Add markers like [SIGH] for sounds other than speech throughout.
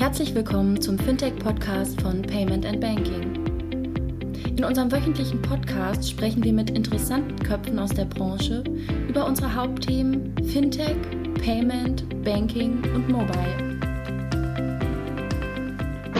Herzlich willkommen zum Fintech-Podcast von Payment and Banking. In unserem wöchentlichen Podcast sprechen wir mit interessanten Köpfen aus der Branche über unsere Hauptthemen Fintech, Payment, Banking und Mobile.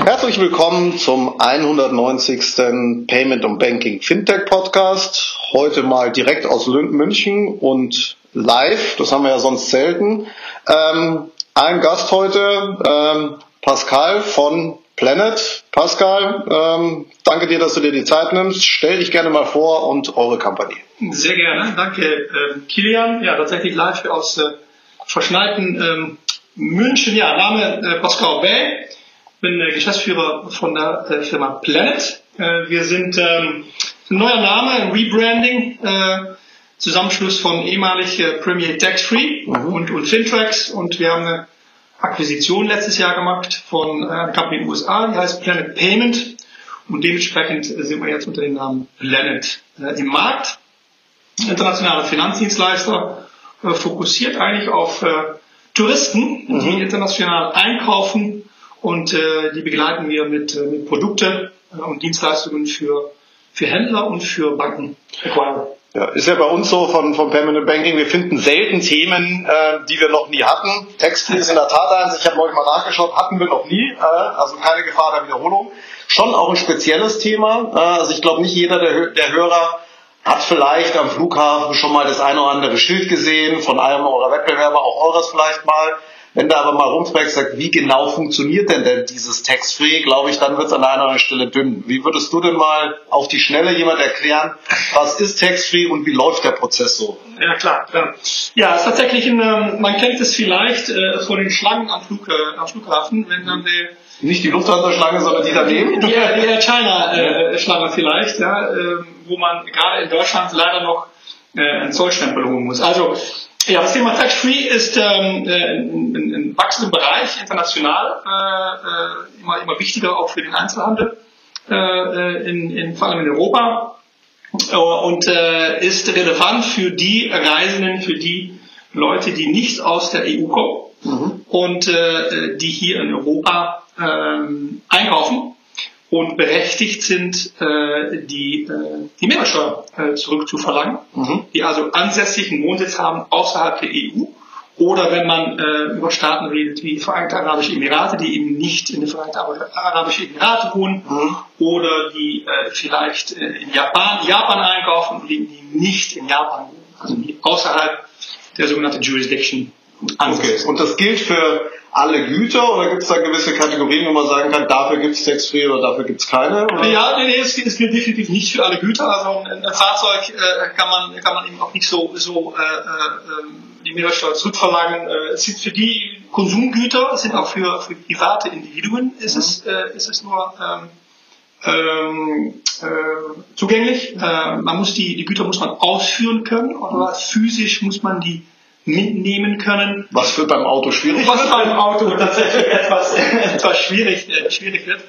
Herzlich willkommen zum 190. Payment und Banking Fintech Podcast. Heute mal direkt aus München und live. Das haben wir ja sonst selten. Ähm, ein Gast heute, ähm, Pascal von Planet. Pascal, ähm, danke dir, dass du dir die Zeit nimmst. Stell dich gerne mal vor und eure Company. Sehr gerne, danke äh, Kilian. Ja, tatsächlich live aus äh, verschneiten ähm, München. Ja, Name äh, Pascal Bay. Bin äh, Geschäftsführer von der äh, Firma Planet. Äh, wir sind ähm, ein neuer Name, ein Rebranding, äh, Zusammenschluss von ehemalig äh, Premier Tax Free mhm. und, und Fintrax und wir haben eine Akquisition letztes Jahr gemacht von äh, einer Company in den USA, die heißt Planet Payment. Und dementsprechend sind wir jetzt unter dem Namen Planet äh, im Markt. Internationaler Finanzdienstleister, äh, fokussiert eigentlich auf äh, Touristen, mhm. die international einkaufen und äh, die begleiten wir mit, äh, mit Produkte äh, und Dienstleistungen für, für Händler und für Banken. Acquirer. Ja, ist ja bei uns so von, von Permanent Banking, wir finden selten Themen, äh, die wir noch nie hatten. Textfree ist in der Tat eins, ich habe neulich mal nachgeschaut, hatten wir noch nie, äh, also keine Gefahr der Wiederholung. Schon auch ein spezielles Thema, äh, also ich glaube nicht jeder der, der Hörer hat vielleicht am Flughafen schon mal das eine oder andere Schild gesehen, von einem eurer Wettbewerber, auch eures vielleicht mal. Wenn da aber mal rumfragst, sagt, wie genau funktioniert denn denn dieses Tax-Free, glaube ich, dann wird es an einer Stelle dünn. Wie würdest du denn mal auf die Schnelle jemand erklären, was ist Tax-Free und wie läuft der Prozess so? Ja, klar. klar. Ja, es ist tatsächlich, ein, ähm, man kennt es vielleicht äh, von den Schlangen am, Flug, äh, am Flughafen, wenn dann die nicht die Lufthansa-Schlange, sondern die daneben? Die, die Air China-Schlange vielleicht, ja, äh, wo man gerade in Deutschland leider noch äh, einen Zollstempel holen muss. Also ja, das Thema Tax Free ist ähm, äh, ein, wachsender Bereich international, äh, äh, immer, immer wichtiger auch für den Einzelhandel, äh, äh in, in, vor allem in Europa und äh, ist relevant für die Reisenden, für die Leute, die nicht aus der EU kommen mhm. und äh, die hier in Europa äh, einkaufen und berechtigt sind, äh, die, äh, die Mehrwertsteuer äh, zurückzuverlangen, mhm. die also ansässigen Wohnsitz haben außerhalb der EU. Oder wenn man äh, über Staaten redet wie die Vereinigten Arabischen Emirate, die eben nicht in den Vereinigten Arabischen Emiraten wohnen, mhm. oder die äh, vielleicht äh, in Japan, Japan einkaufen und die nicht in Japan wohnen, also die außerhalb der sogenannten Jurisdiction Okay. Und das gilt für alle Güter oder gibt es da gewisse Kategorien, wo man sagen kann, dafür gibt es Tax-Free oder dafür gibt es keine? Oder? Ja, nee, nee, es, es gilt definitiv nicht für alle Güter. Also ein, ein Fahrzeug äh, kann man kann man eben auch nicht so so äh, äh, die Mehrwertsteuer zurückverlangen. Äh, es sind für die Konsumgüter, es sind auch für, für private Individuen ist mhm. es äh, ist es nur ähm, ähm, äh, zugänglich. Äh, man muss die die Güter muss man ausführen können oder physisch muss man die mitnehmen können. Was wird beim Auto schwierig? Was beim Auto tatsächlich etwas, [LAUGHS] etwas schwierig, äh, schwierig wird.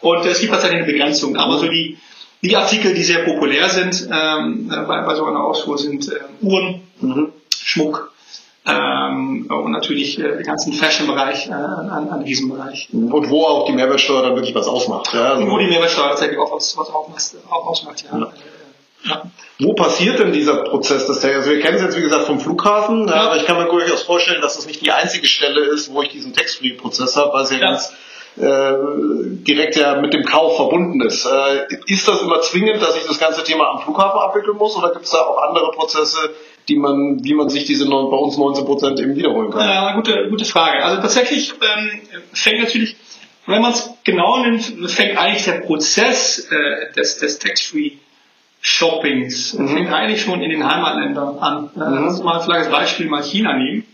Und es gibt tatsächlich eine Begrenzung. Aber so die, die Artikel, die sehr populär sind ähm, bei, bei so einer Ausfuhr, sind äh, Uhren, mhm. Schmuck ähm, und natürlich äh, den ganzen Fashion-Bereich äh, an, an diesem Bereich. Und wo auch die Mehrwertsteuer dann wirklich was ausmacht. Ja? Also und wo die Mehrwertsteuer tatsächlich auch was, was ausmacht. Ja. ja. Ja. Wo passiert denn dieser Prozess des Also wir kennen es jetzt wie gesagt vom Flughafen, ja. aber ich kann mir durchaus vorstellen, dass das nicht die einzige Stelle ist, wo ich diesen Tax-Free-Prozess habe, weil es ja, ja. ganz äh, direkt ja mit dem Kauf verbunden ist. Äh, ist das immer zwingend, dass ich das ganze Thema am Flughafen abwickeln muss oder gibt es da auch andere Prozesse, die man, wie man sich diese bei uns 19 Prozent eben wiederholen kann? Ja, gute, gute Frage. Also tatsächlich ähm, fängt natürlich, wenn man es genau nimmt, fängt eigentlich der Prozess äh, des, des Tax-Free Shoppings. Das mhm. fängt eigentlich schon in den Heimatländern an. Mhm. Lass uns mal vielleicht als Beispiel mal China nehmen.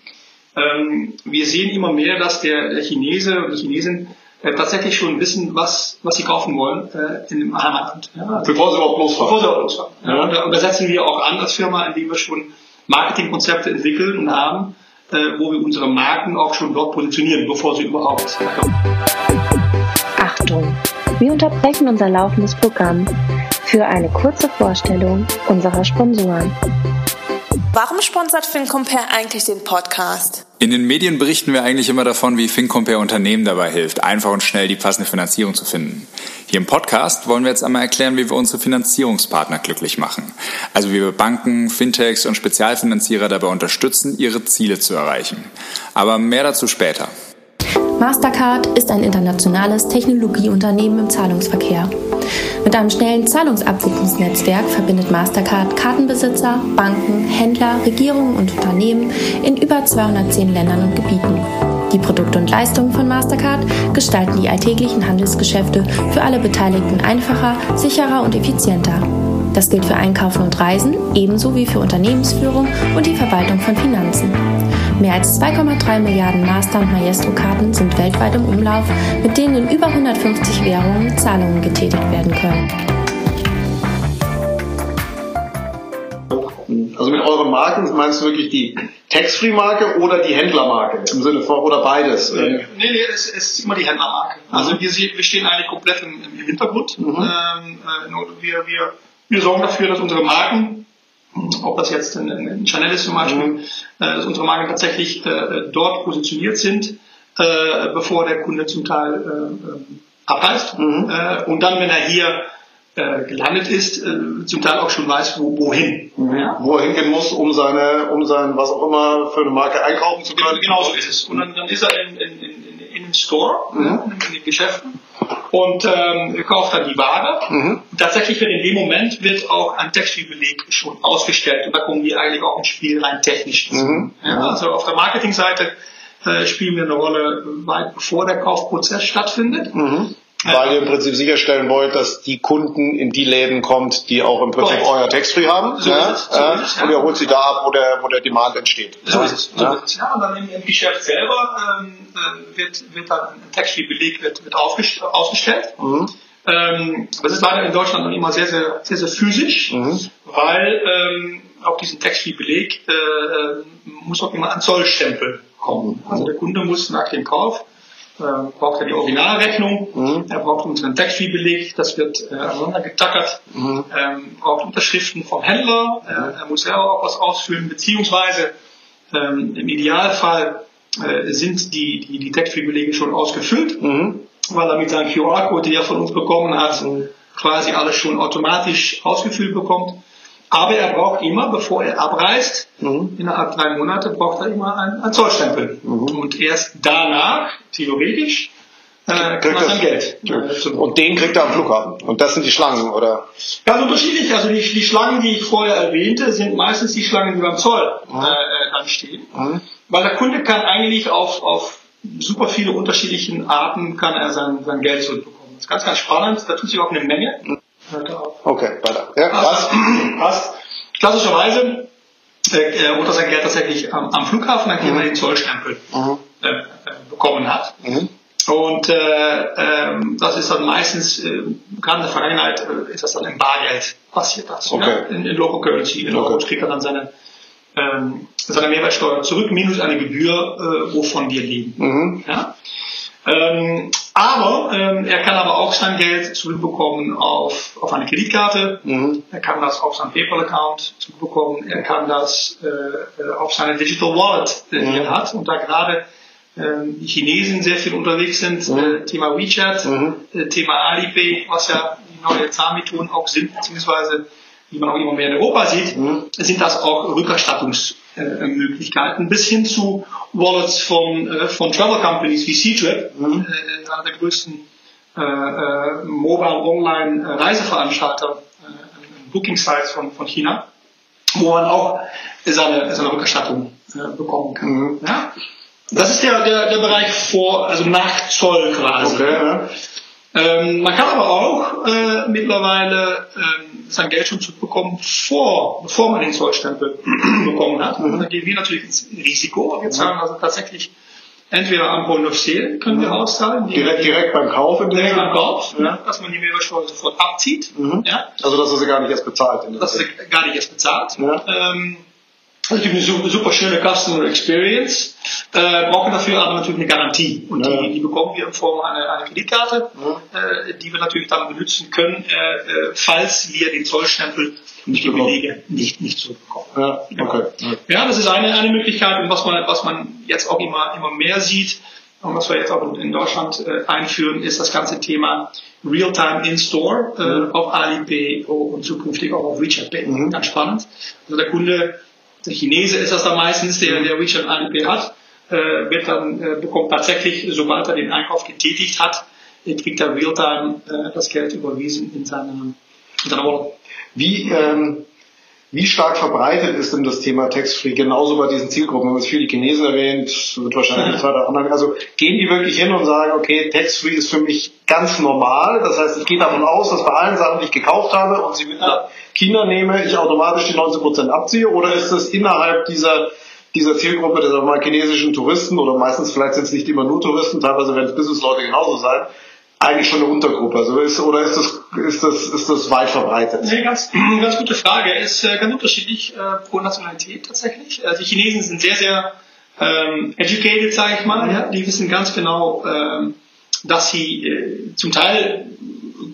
Ähm, wir sehen immer mehr, dass der, der Chinese oder die Chinesin äh, tatsächlich schon wissen, was, was sie kaufen wollen äh, in dem Heimatland. Ja, bevor sie überhaupt losfahren. Bevor sie überhaupt losfahren. Ja, und, da, und da setzen wir auch an als Firma, indem wir schon Marketingkonzepte entwickeln und haben, äh, wo wir unsere Marken auch schon dort positionieren, bevor sie überhaupt kommen. Achtung! Wir unterbrechen unser laufendes Programm für eine kurze Vorstellung unserer Sponsoren. Warum sponsert FinCompare eigentlich den Podcast? In den Medien berichten wir eigentlich immer davon, wie FinCompare Unternehmen dabei hilft, einfach und schnell die passende Finanzierung zu finden. Hier im Podcast wollen wir jetzt einmal erklären, wie wir unsere Finanzierungspartner glücklich machen. Also wie wir Banken, Fintechs und Spezialfinanzierer dabei unterstützen, ihre Ziele zu erreichen. Aber mehr dazu später. Mastercard ist ein internationales Technologieunternehmen im Zahlungsverkehr. Mit einem schnellen Zahlungsabwicklungsnetzwerk verbindet Mastercard Kartenbesitzer, Banken, Händler, Regierungen und Unternehmen in über 210 Ländern und Gebieten. Die Produkte und Leistungen von Mastercard gestalten die alltäglichen Handelsgeschäfte für alle Beteiligten einfacher, sicherer und effizienter. Das gilt für Einkaufen und Reisen, ebenso wie für Unternehmensführung und die Verwaltung von Finanzen. Mehr als 2,3 Milliarden Master- und Maestro-Karten sind weltweit im Umlauf, mit denen in über 150 Währungen Zahlungen getätigt werden können. Also mit euren Marken meinst du wirklich die Tax-Free-Marke oder die Händlermarke im Sinne von oder beides? Nee, nee, es, es ist immer die Händlermarke. Also wir, wir stehen eigentlich komplett im, im Hintergrund. Mhm. Ähm, äh, wir, wir, wir sorgen dafür, dass unsere Marken ob das jetzt in, in Chanel ist zum Beispiel, mhm. äh, dass unsere Marken tatsächlich äh, dort positioniert sind, äh, bevor der Kunde zum Teil äh, ähm, abreist. Mhm. Äh, und dann, wenn er hier äh, gelandet ist, äh, zum Teil auch schon weiß, wo, wohin. Mhm. Ja? Wo er hingehen muss, um seine, um sein, was auch immer für eine Marke einkaufen zu können. Genau so ist es. Und dann, dann ist er in, in, in, in den Store, mhm. in den Geschäften und ähm, kauft dann die Ware. Mhm. Tatsächlich wird in dem Moment wird auch ein Textilbeleg schon ausgestellt und da kommen wir eigentlich auch ins Spiel rein technisch. Mhm. Ja, also auf der Marketingseite äh, spielen wir eine Rolle weit bevor der Kaufprozess stattfindet. Mhm. Weil ihr im Prinzip sicherstellen wollt, dass die Kunden in die Läden kommt, die auch im Prinzip Correct. euer Tax-Free haben. So ja? ist es, so ja? ist es, ja. Und ihr holt sie da ab, wo der, wo der Demand entsteht. So ist es. So ist es. Ja, und dann im, im Geschäft selber ähm, äh, wird, wird dann ein Tax-Free-Beleg wird, wird ausgestellt. Mhm. Ähm, das ist leider in Deutschland noch immer sehr, sehr, sehr, sehr physisch, mhm. weil ähm, auf diesen Tax-Free-Beleg äh, äh, muss auch immer ein Zollstempel kommen. Also der Kunde muss nach dem Kauf äh, braucht er die Originalrechnung, mhm. er braucht unseren Tax-Free-Beleg, das wird äh, aneinander getackert, mhm. ähm, braucht Unterschriften vom Händler, äh, er muss selber auch was ausfüllen, beziehungsweise ähm, im Idealfall äh, sind die, die, die Tax-Free-Belege schon ausgefüllt, mhm. weil er mit seinem QR-Code, den er von uns bekommen hat, mhm. quasi alles schon automatisch ausgefüllt bekommt. Aber er braucht immer, bevor er abreist, mhm. innerhalb drei Monate, braucht er immer einen, einen Zollstempel. Mhm. Und erst danach, theoretisch, äh, kriegt er sein Geld. Äh, und den kriegt er am Flughafen. Und das sind die Schlangen, oder? Ganz unterschiedlich. Also die, die Schlangen, die ich vorher erwähnte, sind meistens die Schlangen, die beim Zoll mhm. äh, äh dann stehen. Mhm. Weil der Kunde kann eigentlich auf, auf super viele unterschiedlichen Arten kann er sein, sein Geld zurückbekommen. Das ist ganz, ganz spannend. Da tut sich auch eine Menge. Okay, weiter. Ja, passt. passt. Klassischerweise äh, holt er sein Geld tatsächlich am, am Flughafen, dann mhm. er den Zollstempel mhm. äh, äh, bekommen hat. Mhm. Und äh, ähm, das ist dann meistens, äh, gerade in der Vergangenheit, äh, ist das dann im Bargeld passiert das. Okay. Ja? In, in Local Currency. In okay. kriegt er dann seine, ähm, seine Mehrwertsteuer zurück, minus eine Gebühr, äh, wovon wir leben. Mhm. Ja? Ähm, aber ähm, er kann aber auch sein Geld zurückbekommen auf, auf eine Kreditkarte. Mhm. Er kann das auf seinen PayPal-Account zurückbekommen. Er kann das äh, auf seine Digital Wallet, äh, die mhm. er hat. Und da gerade äh, die Chinesen sehr viel unterwegs sind, mhm. äh, Thema WeChat, mhm. äh, Thema Alipay, was ja die neue Zahlmethoden auch sind, beziehungsweise die man auch immer mehr in Europa sieht, mhm. sind das auch Rückerstattungsmöglichkeiten bis hin zu Wallets von, äh, von Travel Companies wie C-Trip, mhm. äh, einer der größten äh, äh, Mobile Online Reiseveranstalter, äh, Booking Sites von, von China, wo man auch seine, seine Rückerstattung äh, bekommen kann. Mhm. Ja? Das ist der, der, der Bereich vor, also nach Zoll quasi. Okay, ja. Ähm, man kann aber auch äh, mittlerweile ähm, sein Geld schon zurückbekommen, vor, bevor man den Zollstempel [CLEARS THROAT] bekommen hat. Und dann gehen wir natürlich ins Risiko. Wir zahlen also tatsächlich entweder am Point of Sale können wir auszahlen. Direkt, direkt beim Kauf? Direkt beim Kauf, ja. dass man die Mehrwertsteuer sofort abzieht. Mhm. Ja. Also dass er sie gar nicht erst bezahlt. Dass er sie gar nicht erst bezahlt. Ja. Ähm, natürlich eine super schöne Customer Experience, äh, brauchen dafür aber natürlich eine Garantie. Und die, die bekommen wir in Form einer, einer Kreditkarte, äh, die wir natürlich dann benutzen können, äh, äh falls wir den Zollstempel nicht Belege nicht, nicht zurückbekommen. Ja, okay. Ja, das ist eine, eine Möglichkeit und was man, was man jetzt auch immer, immer mehr sieht und was wir jetzt auch in, in Deutschland äh, einführen, ist das ganze Thema Real-Time in-Store äh, Mhm. auf Alipay und zukünftig auch auf WeChat Pay. Mhm. Ganz spannend. Also der Kunde, der Chinese ist das dann meistens, der, der WeChat Alipay hat, äh, wird dann, äh, bekommt tatsächlich, sobald er den Einkauf getätigt hat, kriegt er Real-Time äh, das Geld überwiesen in seiner, in seiner Wallet. Wie, ähm, wie stark verbreitet ist denn das Thema Tax-Free genauso bei diesen Zielgruppen? Wir haben jetzt viel die Chinesen erwähnt, wird wahrscheinlich nicht weiter online. Also gehen die wirklich hin und sagen, okay, Tax-Free ist für mich ganz normal. Das heißt, ich gehe davon aus, dass bei allen Sachen, die ich gekauft habe und sie mit nach China nehme, ich automatisch die 19% abziehe? Oder ist das innerhalb dieser dieser Zielgruppe der sagen wir mal, chinesischen Touristen oder meistens vielleicht sind es nicht immer nur Touristen, teilweise werden es Businessleute genauso sein, eigentlich schon eine Untergruppe. Also ist, oder ist das, ist das, ist das weit verbreitet? Nee, ganz, [CLEARS THROAT] ganz gute Frage. Ist äh, ganz unterschiedlich äh, pro Nationalität tatsächlich. Also die Chinesen sind sehr, sehr ähm, educated, sage ich mal. Ja? Die wissen ganz genau, ähm, dass sie äh, zum Teil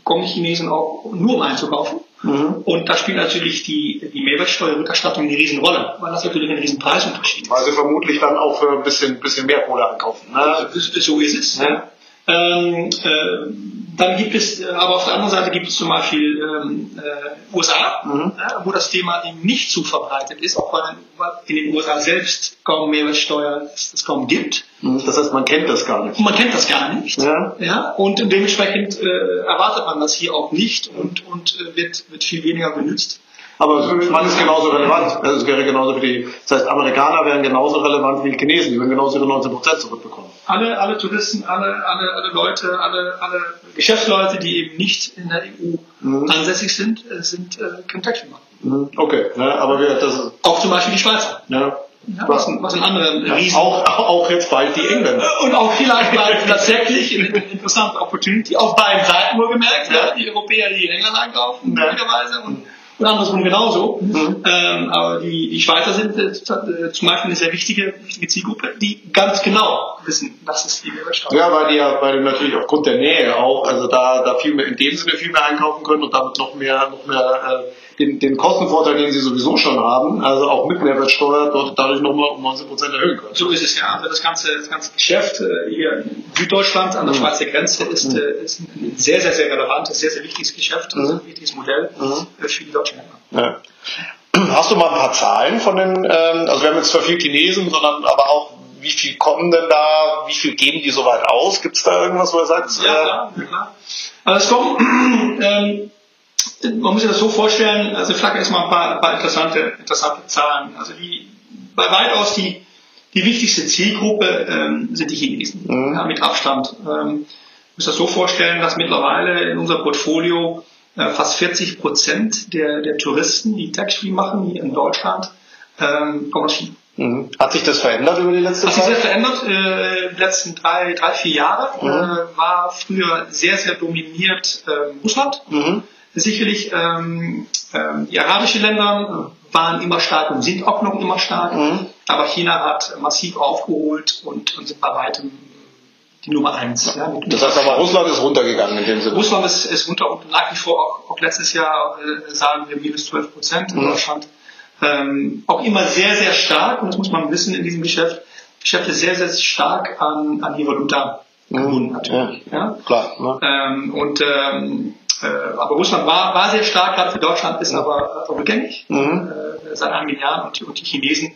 kommen Chinesen auch nur um einzukaufen. Und da spielt natürlich die, die Mehrwertsteuerrückerstattung eine Riesenrolle, weil das natürlich ein riesen Preisunterschied ist. Weil sie vermutlich dann auch für ein bisschen, bisschen mehr Kohle ankaufen. Ne? So ist es. Ja. Ähm, äh, dann gibt es, äh, aber auf der anderen Seite gibt es zum Beispiel ähm, äh, USA, ja, wo das Thema eben nicht so verbreitet ist, auch weil, in den USA selbst kaum Mehrwertsteuer es, kaum gibt. Das heißt, man kennt das gar nicht. Man kennt das gar nicht. Ja. Ja, und dementsprechend äh, erwartet man das hier auch nicht und, und äh, wird, wird viel weniger benutzt. Aber man ist genauso relevant. Also es wäre genauso wie die, das heißt, Amerikaner wären genauso relevant wie Chinesen. Die würden genauso ihre 19% zurückbekommen. Alle, alle Touristen, alle, alle, alle Leute, alle, alle Geschäftsleute, die eben nicht in der EU ansässig sind, äh, sind äh, machen. Mhm. Okay, ne? aber wir, das ist, Auch zum Beispiel die Schweizer. ja. Ja, was, ein, was ein anderer Riesen. Auch, auch jetzt bald die Engländer. Und auch vielleicht mal tatsächlich eine interessante Opportunity auf beiden Seiten wohlgemerkt. Ja. Die Europäer, die in England einkaufen, Ja. möglicherweise, und, und andersrum genauso. Ähm, aber die, die Schweizer sind äh, äh, zum Beispiel eine sehr wichtige, wichtige Zielgruppe, die ganz genau wissen, das ist die Mehrwertsteuer. Ja, weil die ja, weil die natürlich aufgrund der Nähe auch, also da, da viel mehr, in dem Sinne viel mehr einkaufen können und damit noch mehr, noch mehr, äh, den, den Kostenvorteil, den sie sowieso schon haben, also auch mit Mehrwertsteuer, dort dadurch nochmal um 19% erhöhen können. So ist es ja. Also das ganze, das ganze Geschäft äh, hier in Süddeutschland an der Schweizer Grenze ist, äh, ist ein sehr, sehr, sehr relevantes, sehr, sehr wichtiges Geschäft, also ein wichtiges Modell äh, für die deutschen Händler. Ja. [CLEARS THROAT] Hast du mal ein paar Zahlen von den, ähm, also wir haben jetzt zwar viel Chinesen, sondern aber auch, wie viel kommen denn da, wie viel geben die soweit aus? Gibt es da irgendwas, wo er sagt, Ja, klar, ja, klar. Also es kommen, [CLEARS THROAT] ähm, man muss sich das so vorstellen, also vielleicht erstmal ein paar, ein paar interessante, interessante Zahlen. Also die, bei weitaus die, die wichtigste Zielgruppe ähm, sind die Chinesen, ja, mit Abstand. Ähm, muss das so vorstellen, dass mittlerweile in unserem Portfolio äh, fast 40 Prozent der, der Touristen, die Tax-Free machen hier in Deutschland, ähm, kommen aus China. Mhm. Hat sich das verändert über die letzte Hat sich sehr Zeit? verändert. Äh, die letzten drei, drei vier Jahre äh, war früher sehr, sehr dominiert äh, Russland. Mhm. Sicherlich ähm, ähm, die arabischen Länder waren immer stark und sind auch noch immer stark. Mhm. Aber China hat massiv aufgeholt und, und sind bei weitem die Nummer eins. Ja, Das heißt aber, Russland ist runtergegangen in dem Sinne. Russland ist, ist runter und nach wie vor auch, auch letztes Jahr äh, sagen wir minus 12 Prozent in Deutschland. Ähm, auch immer sehr, sehr stark, und das muss man wissen in diesem Geschäft, Geschäft ist sehr, sehr stark an, an die Valuta gebunden natürlich. Ja. Klar. Ne? Ähm, und ähm, äh, aber Russland war, war sehr stark, gerade für Deutschland, ist aber rückgängig Mhm. äh, seit einigen Jahren und, die- und die Chinesen,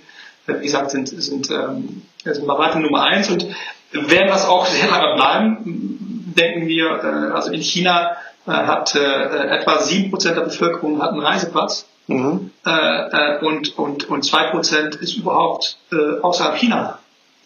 äh, wie gesagt, sind, sind, ähm, sind bei weitem Nummer eins und werden das auch sehr lange bleiben, denken wir. Äh, also in China äh, hat äh, etwa 7% der Bevölkerung hat einen Reiseplatz Mhm. äh, äh, und, und, und 2% ist überhaupt äh, außerhalb China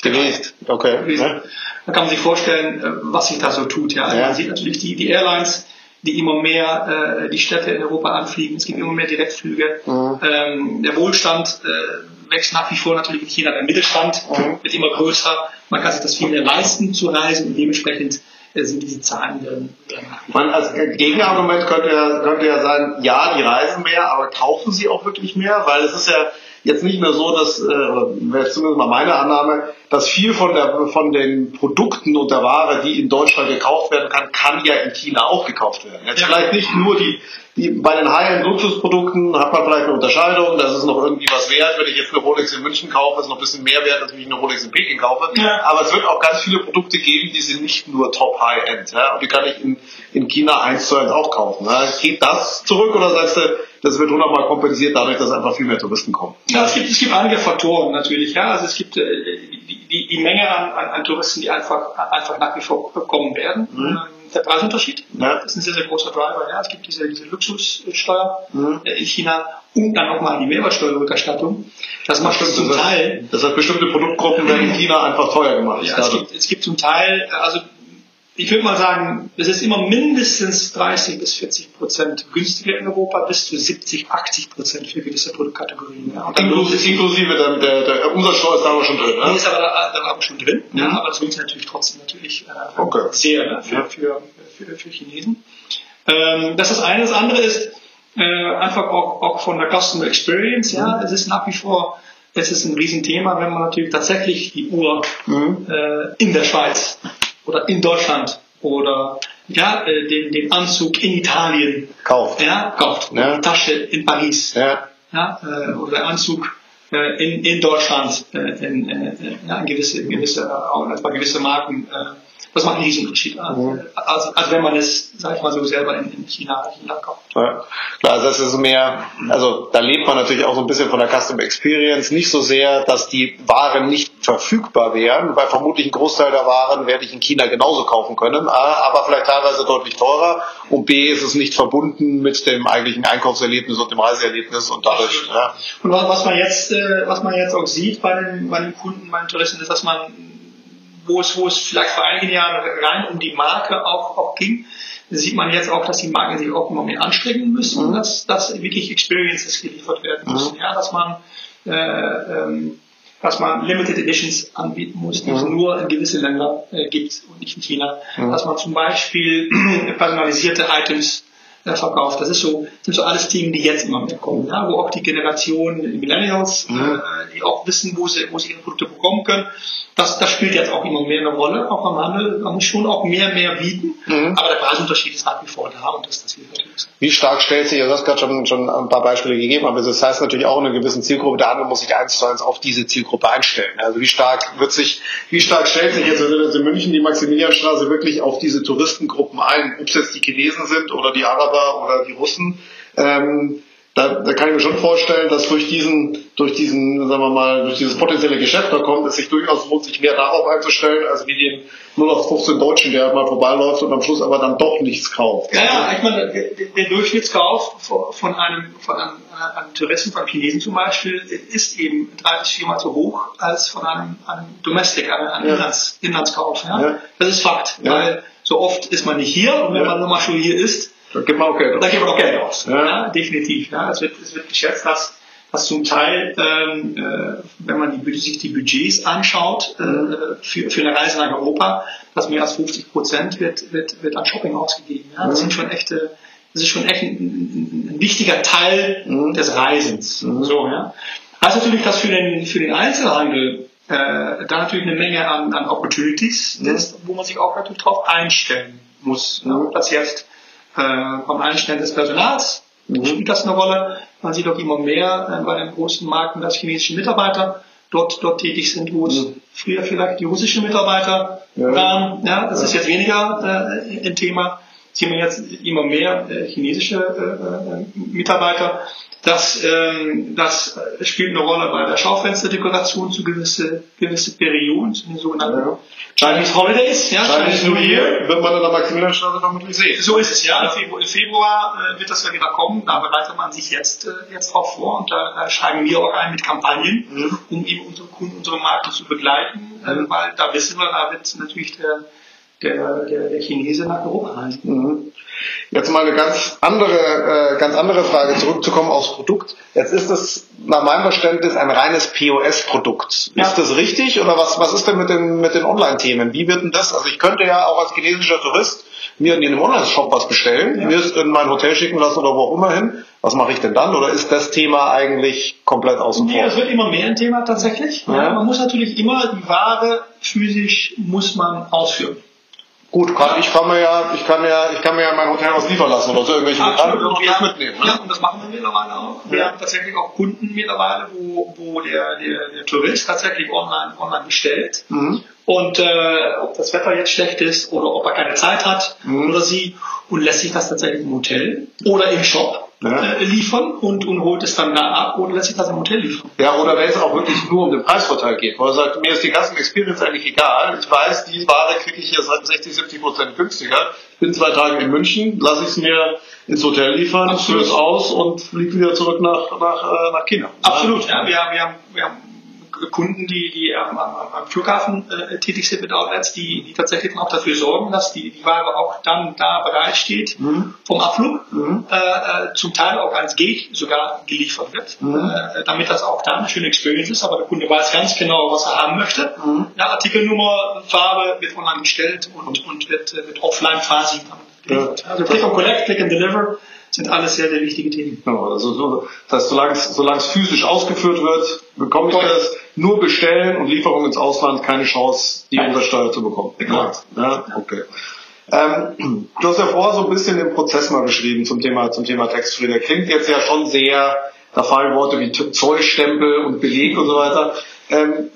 Gelegt. Okay. gewesen. Ne? Da kann man sich vorstellen, äh, was sich da so tut. Ja. Also Ja. Man sieht natürlich die, die Airlines, die immer mehr äh, die Städte in Europa anfliegen. Es gibt immer mehr Direktflüge. Mhm. Ähm, der Wohlstand äh, wächst nach wie vor natürlich in China. Der Mittelstand Mhm. wird immer größer. Man kann sich das viel mehr leisten zu reisen und dementsprechend äh, sind diese Zahlen dann. Man, als Gegenargument könnte ja, könnte ja sein, ja, die reisen mehr, aber kaufen sie auch wirklich mehr? Weil es ist ja jetzt nicht mehr so, dass, äh, wäre zumindest mal meine Annahme, dass viel von, der, von den Produkten und der Ware, die in Deutschland gekauft werden kann, kann ja in China auch gekauft werden. Jetzt Ja. vielleicht nicht nur die, die bei den High-End-Luxusprodukten hat man vielleicht eine Unterscheidung, das ist noch irgendwie was wert. Wenn ich jetzt eine Rolex in München kaufe, ist noch ein bisschen mehr wert, als wenn ich eine Rolex in Peking kaufe. Ja. Aber es wird auch ganz viele Produkte geben, die sind nicht nur Top-High-End. Ja? Und die kann ich in, in China eins zu eins auch kaufen. Ja? Geht das zurück oder sagst du, das wird hundertmal kompensiert dadurch, dass einfach viel mehr Touristen kommen? Ja, es gibt, es gibt einige Faktoren natürlich. Ja, also es gibt äh, die, die, die Menge an, an, an Touristen, die einfach, einfach nach wie vor kommen werden. Ähm, Der Preisunterschied Ja. ist ein sehr, sehr großer Driver. Ja, es gibt diese, diese Luxussteuer Mhm. äh, in China und dann nochmal die Mehrwertsteuerrückerstattung. Das macht Stimmt, zum Teil Das heißt, bestimmte Produktgruppen werden in China einfach teuer gemacht. Ja, es gibt, es gibt zum Teil, also ich würde mal sagen, es ist immer mindestens 30 bis 40 Prozent günstiger in Europa, bis zu 70, 80 Prozent für gewisse Produktkategorien. Ja. Inklusive, inklusive der, der, der Umsatzsteuer ist da aber schon drin. Die Ne? ist aber da, da aber schon drin, ja, Mhm. aber das lohnt natürlich trotzdem natürlich äh, Okay. sehr ne, für, Ja. für, für, für Chinesen. Ähm, das ist das eine. Das andere ist äh, einfach auch, auch von der Customer Experience. Mhm. Ja, es ist nach wie vor es ist ein Riesenthema, wenn man natürlich tatsächlich die Uhr Mhm. äh, in der Schweiz oder in Deutschland oder ja, äh, den, den Anzug in Italien Kauft. ja, kauft, Ja. die Tasche in Paris Ja. ja, äh, oder der Anzug äh, in, in Deutschland in, äh, ja, in gewisse, gewisse, auch etwa gewisse Marken, das macht einen Riesenunterschied. Mhm. Also, als wenn man es, sag ich mal so, selber in, in China, China kauft. Ja, klar, also das ist mehr, also da lebt man natürlich auch so ein bisschen von der Customer Experience, nicht so sehr, dass die Waren nicht verfügbar wären, weil vermutlich ein Großteil der Waren werde ich in China genauso kaufen können, A, aber vielleicht teilweise deutlich teurer und B ist es nicht verbunden mit dem eigentlichen Einkaufserlebnis und dem Reiseerlebnis und dadurch, ja, Und was, was man jetzt, äh, was man jetzt auch sieht bei den, bei den Kunden, bei den Touristen, ist, dass man, wo es, wo es vielleicht vor einigen Jahren rein um die Marke auch, auch ging, sieht man jetzt auch, dass die Marken sich auch immer mehr anstrengen müssen, dass, dass wirklich Experiences geliefert werden müssen, ja, dass man, äh, ähm, dass man Limited Editions anbieten muss, die es nur in gewisse Länder äh, gibt und nicht in China. Dass man zum Beispiel [CLEARS THROAT] personalisierte Items äh, verkauft. Das ist so, sind so alles Themen, die jetzt immer mehr kommen, ja, wo auch die Generation die Millennials, äh, die auch wissen, wo sie, wo sie ihre Produkte bekommen können, das, das spielt jetzt auch immer mehr eine Rolle, auch am Handel. Man muss schon auch mehr, mehr bieten, aber der Preisunterschied ist nach wie vor da und das, das hilft natürlich. Wie stark stellt sich, also du hast gerade schon, schon ein paar Beispiele gegeben, aber das heißt natürlich auch in einer gewissen Zielgruppe, der Handel muss sich eins zu eins auf diese Zielgruppe einstellen. Also wie stark wird sich, wie stark stellt sich jetzt in München die Maximilianstraße wirklich auf diese Touristengruppen ein, ob es jetzt die Chinesen sind oder die Araber oder die Russen. Ähm, da, da kann ich mir schon vorstellen, dass durch diesen, durch diesen, sagen wir mal, durch dieses potenzielle Geschäft da kommt, es sich durchaus lohnt, sich mehr darauf einzustellen, als wie den 0 auf 15 Deutschen, der mal vorbeiläuft und am Schluss aber dann doch nichts kauft. Ja, ja, ich meine, der, Durchschnittskauf von einem, von einem, äh, einem Touristen, von Chinesen zum Beispiel, ist eben drei bis viermal so hoch als von einem, einem Domestic, einem, einem Ja. Inlands, Inlandskauf. Ja? Ja. Das ist Fakt, Ja. weil so oft ist man nicht hier und wenn man nochmal schon hier ist, Da gibt man auch Geld. da gibt man auch Geld aus. Ja. Ja. definitiv. Ja. Es, wird, es wird geschätzt, dass, dass zum Teil, ähm, äh, wenn man die, sich die Budgets anschaut äh, für, für eine Reise nach Europa, dass mehr als 50 Prozent wird, wird, wird an Shopping ausgegeben. Ja. Das sind schon echte, das ist schon echt ein, ein, wichtiger Teil des Reisens. So, ja. Heißt natürlich, dass für den, für den Einzelhandel äh, da natürlich eine Menge an, an Opportunities ist, wo man sich auch natürlich darauf einstellen muss. Ne? Ob das jetzt äh, beim Einstellen des Personals spielt das eine Rolle. Man sieht auch immer mehr äh, bei den großen Marken, dass chinesische Mitarbeiter dort, dort tätig sind, wo es früher vielleicht die russischen Mitarbeiter Ja. waren. Ja, das ist jetzt weniger äh, ein Thema. Sehen wir jetzt immer mehr äh, chinesische äh, äh, Mitarbeiter. Das, ähm, das spielt eine Rolle bei der Schaufensterdekoration zu gewisse, gewisse Perioden, zu den sogenannten Ja. Chinese Holidays, ja, Chinese New Year wird man in der Maximilianstraße vermutlich sehen. so ist es, ja. Im Februar, im Februar äh, wird das ja wieder kommen. Da bereitet man sich jetzt, äh, jetzt drauf vor und da, da schreiben wir auch ein mit Kampagnen, Mhm. um eben unsere Kunden, unsere Marken zu begleiten, äh, weil da wissen wir, da wird natürlich der, der, der, der Chinese nach Europa reisen. Mhm. Jetzt mal eine ganz andere, äh, ganz andere Frage zurückzukommen aufs Produkt. Jetzt ist es nach meinem Verständnis ein reines POS-Produkt. Ja. Ist das richtig oder was, was ist denn mit den, mit den Online-Themen? Wie wird denn das? Also ich könnte ja auch als chinesischer Tourist mir in einem Online-Shop was bestellen, ja. mir es in mein Hotel schicken lassen oder wo auch immer hin. Was mache ich denn dann? Oder ist das Thema eigentlich komplett außen vor? Nee, es wird immer mehr ein Thema tatsächlich. Ja. Man muss natürlich immer die Ware physisch muss man ausführen. Gut, kann, ich kann mir ja, ich kann ja, ich kann mir ja mein Hotel was liefern lassen oder so irgendwelche Bekannten und das mitnehmen. Ne? Ja, und das machen wir mittlerweile auch. Wir haben tatsächlich auch Kunden mittlerweile, wo, wo der, der, der Tourist tatsächlich online, online bestellt. Mhm. Und äh, ob das Wetter jetzt schlecht ist oder ob er keine Zeit hat mhm. oder sie und lässt sich das tatsächlich im Hotel oder im Shop ja. äh, liefern und, und holt es dann da ab oder lässt sich das im Hotel liefern. Ja, oder wenn es auch wirklich nur um den Preisvorteil geht, wo er sagt, mir ist die Customer Experience eigentlich egal, ich weiß, die Ware kriege ich hier 60, 70 Prozent günstiger, bin zwei Tage in München, lasse ich es mir ins Hotel liefern, führe es aus und fliege wieder zurück nach, nach, äh, nach China. Absolut, ja, wir, wir, wir haben Kunden, die, die am, am Flughafen äh, tätig sind mit Outlets, die, die tatsächlich auch dafür sorgen, dass die, die Ware auch dann da bereitsteht mhm. vom Abflug, mhm. äh, äh zum Teil auch als Gate sogar geliefert wird, mhm. äh, damit das auch da eine schöne Experience ist, aber der Kunde weiß ganz genau, was er haben möchte. Mhm. Ja, Artikelnummer, Farbe wird online gestellt und, und wird, äh, wird offline quasi geliefert. Ja. Also Click and Collect, Click and Deliver sind alles sehr, sehr wichtige Themen. Genau, also so, das heißt, solange es, solange es physisch ausgeführt wird, bekomme ich das nur bestellen und Lieferung ins Ausland keine Chance, die Umsatzsteuer zu bekommen. Genau. Ja, okay. Ähm, du hast ja vorher so ein bisschen den Prozess mal beschrieben zum Thema, zum Thema Textfree. Der klingt jetzt ja schon sehr, da fallen Worte wie Zollstempel und Beleg und so weiter. Ähm,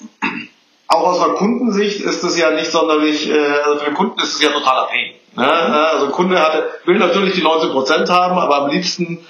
auch aus einer Kundensicht ist es ja nicht sonderlich, äh, also für den Kunden ist es ja totaler Pain. Ne? Also ein Kunde hatte, will natürlich die 19% haben, aber am liebsten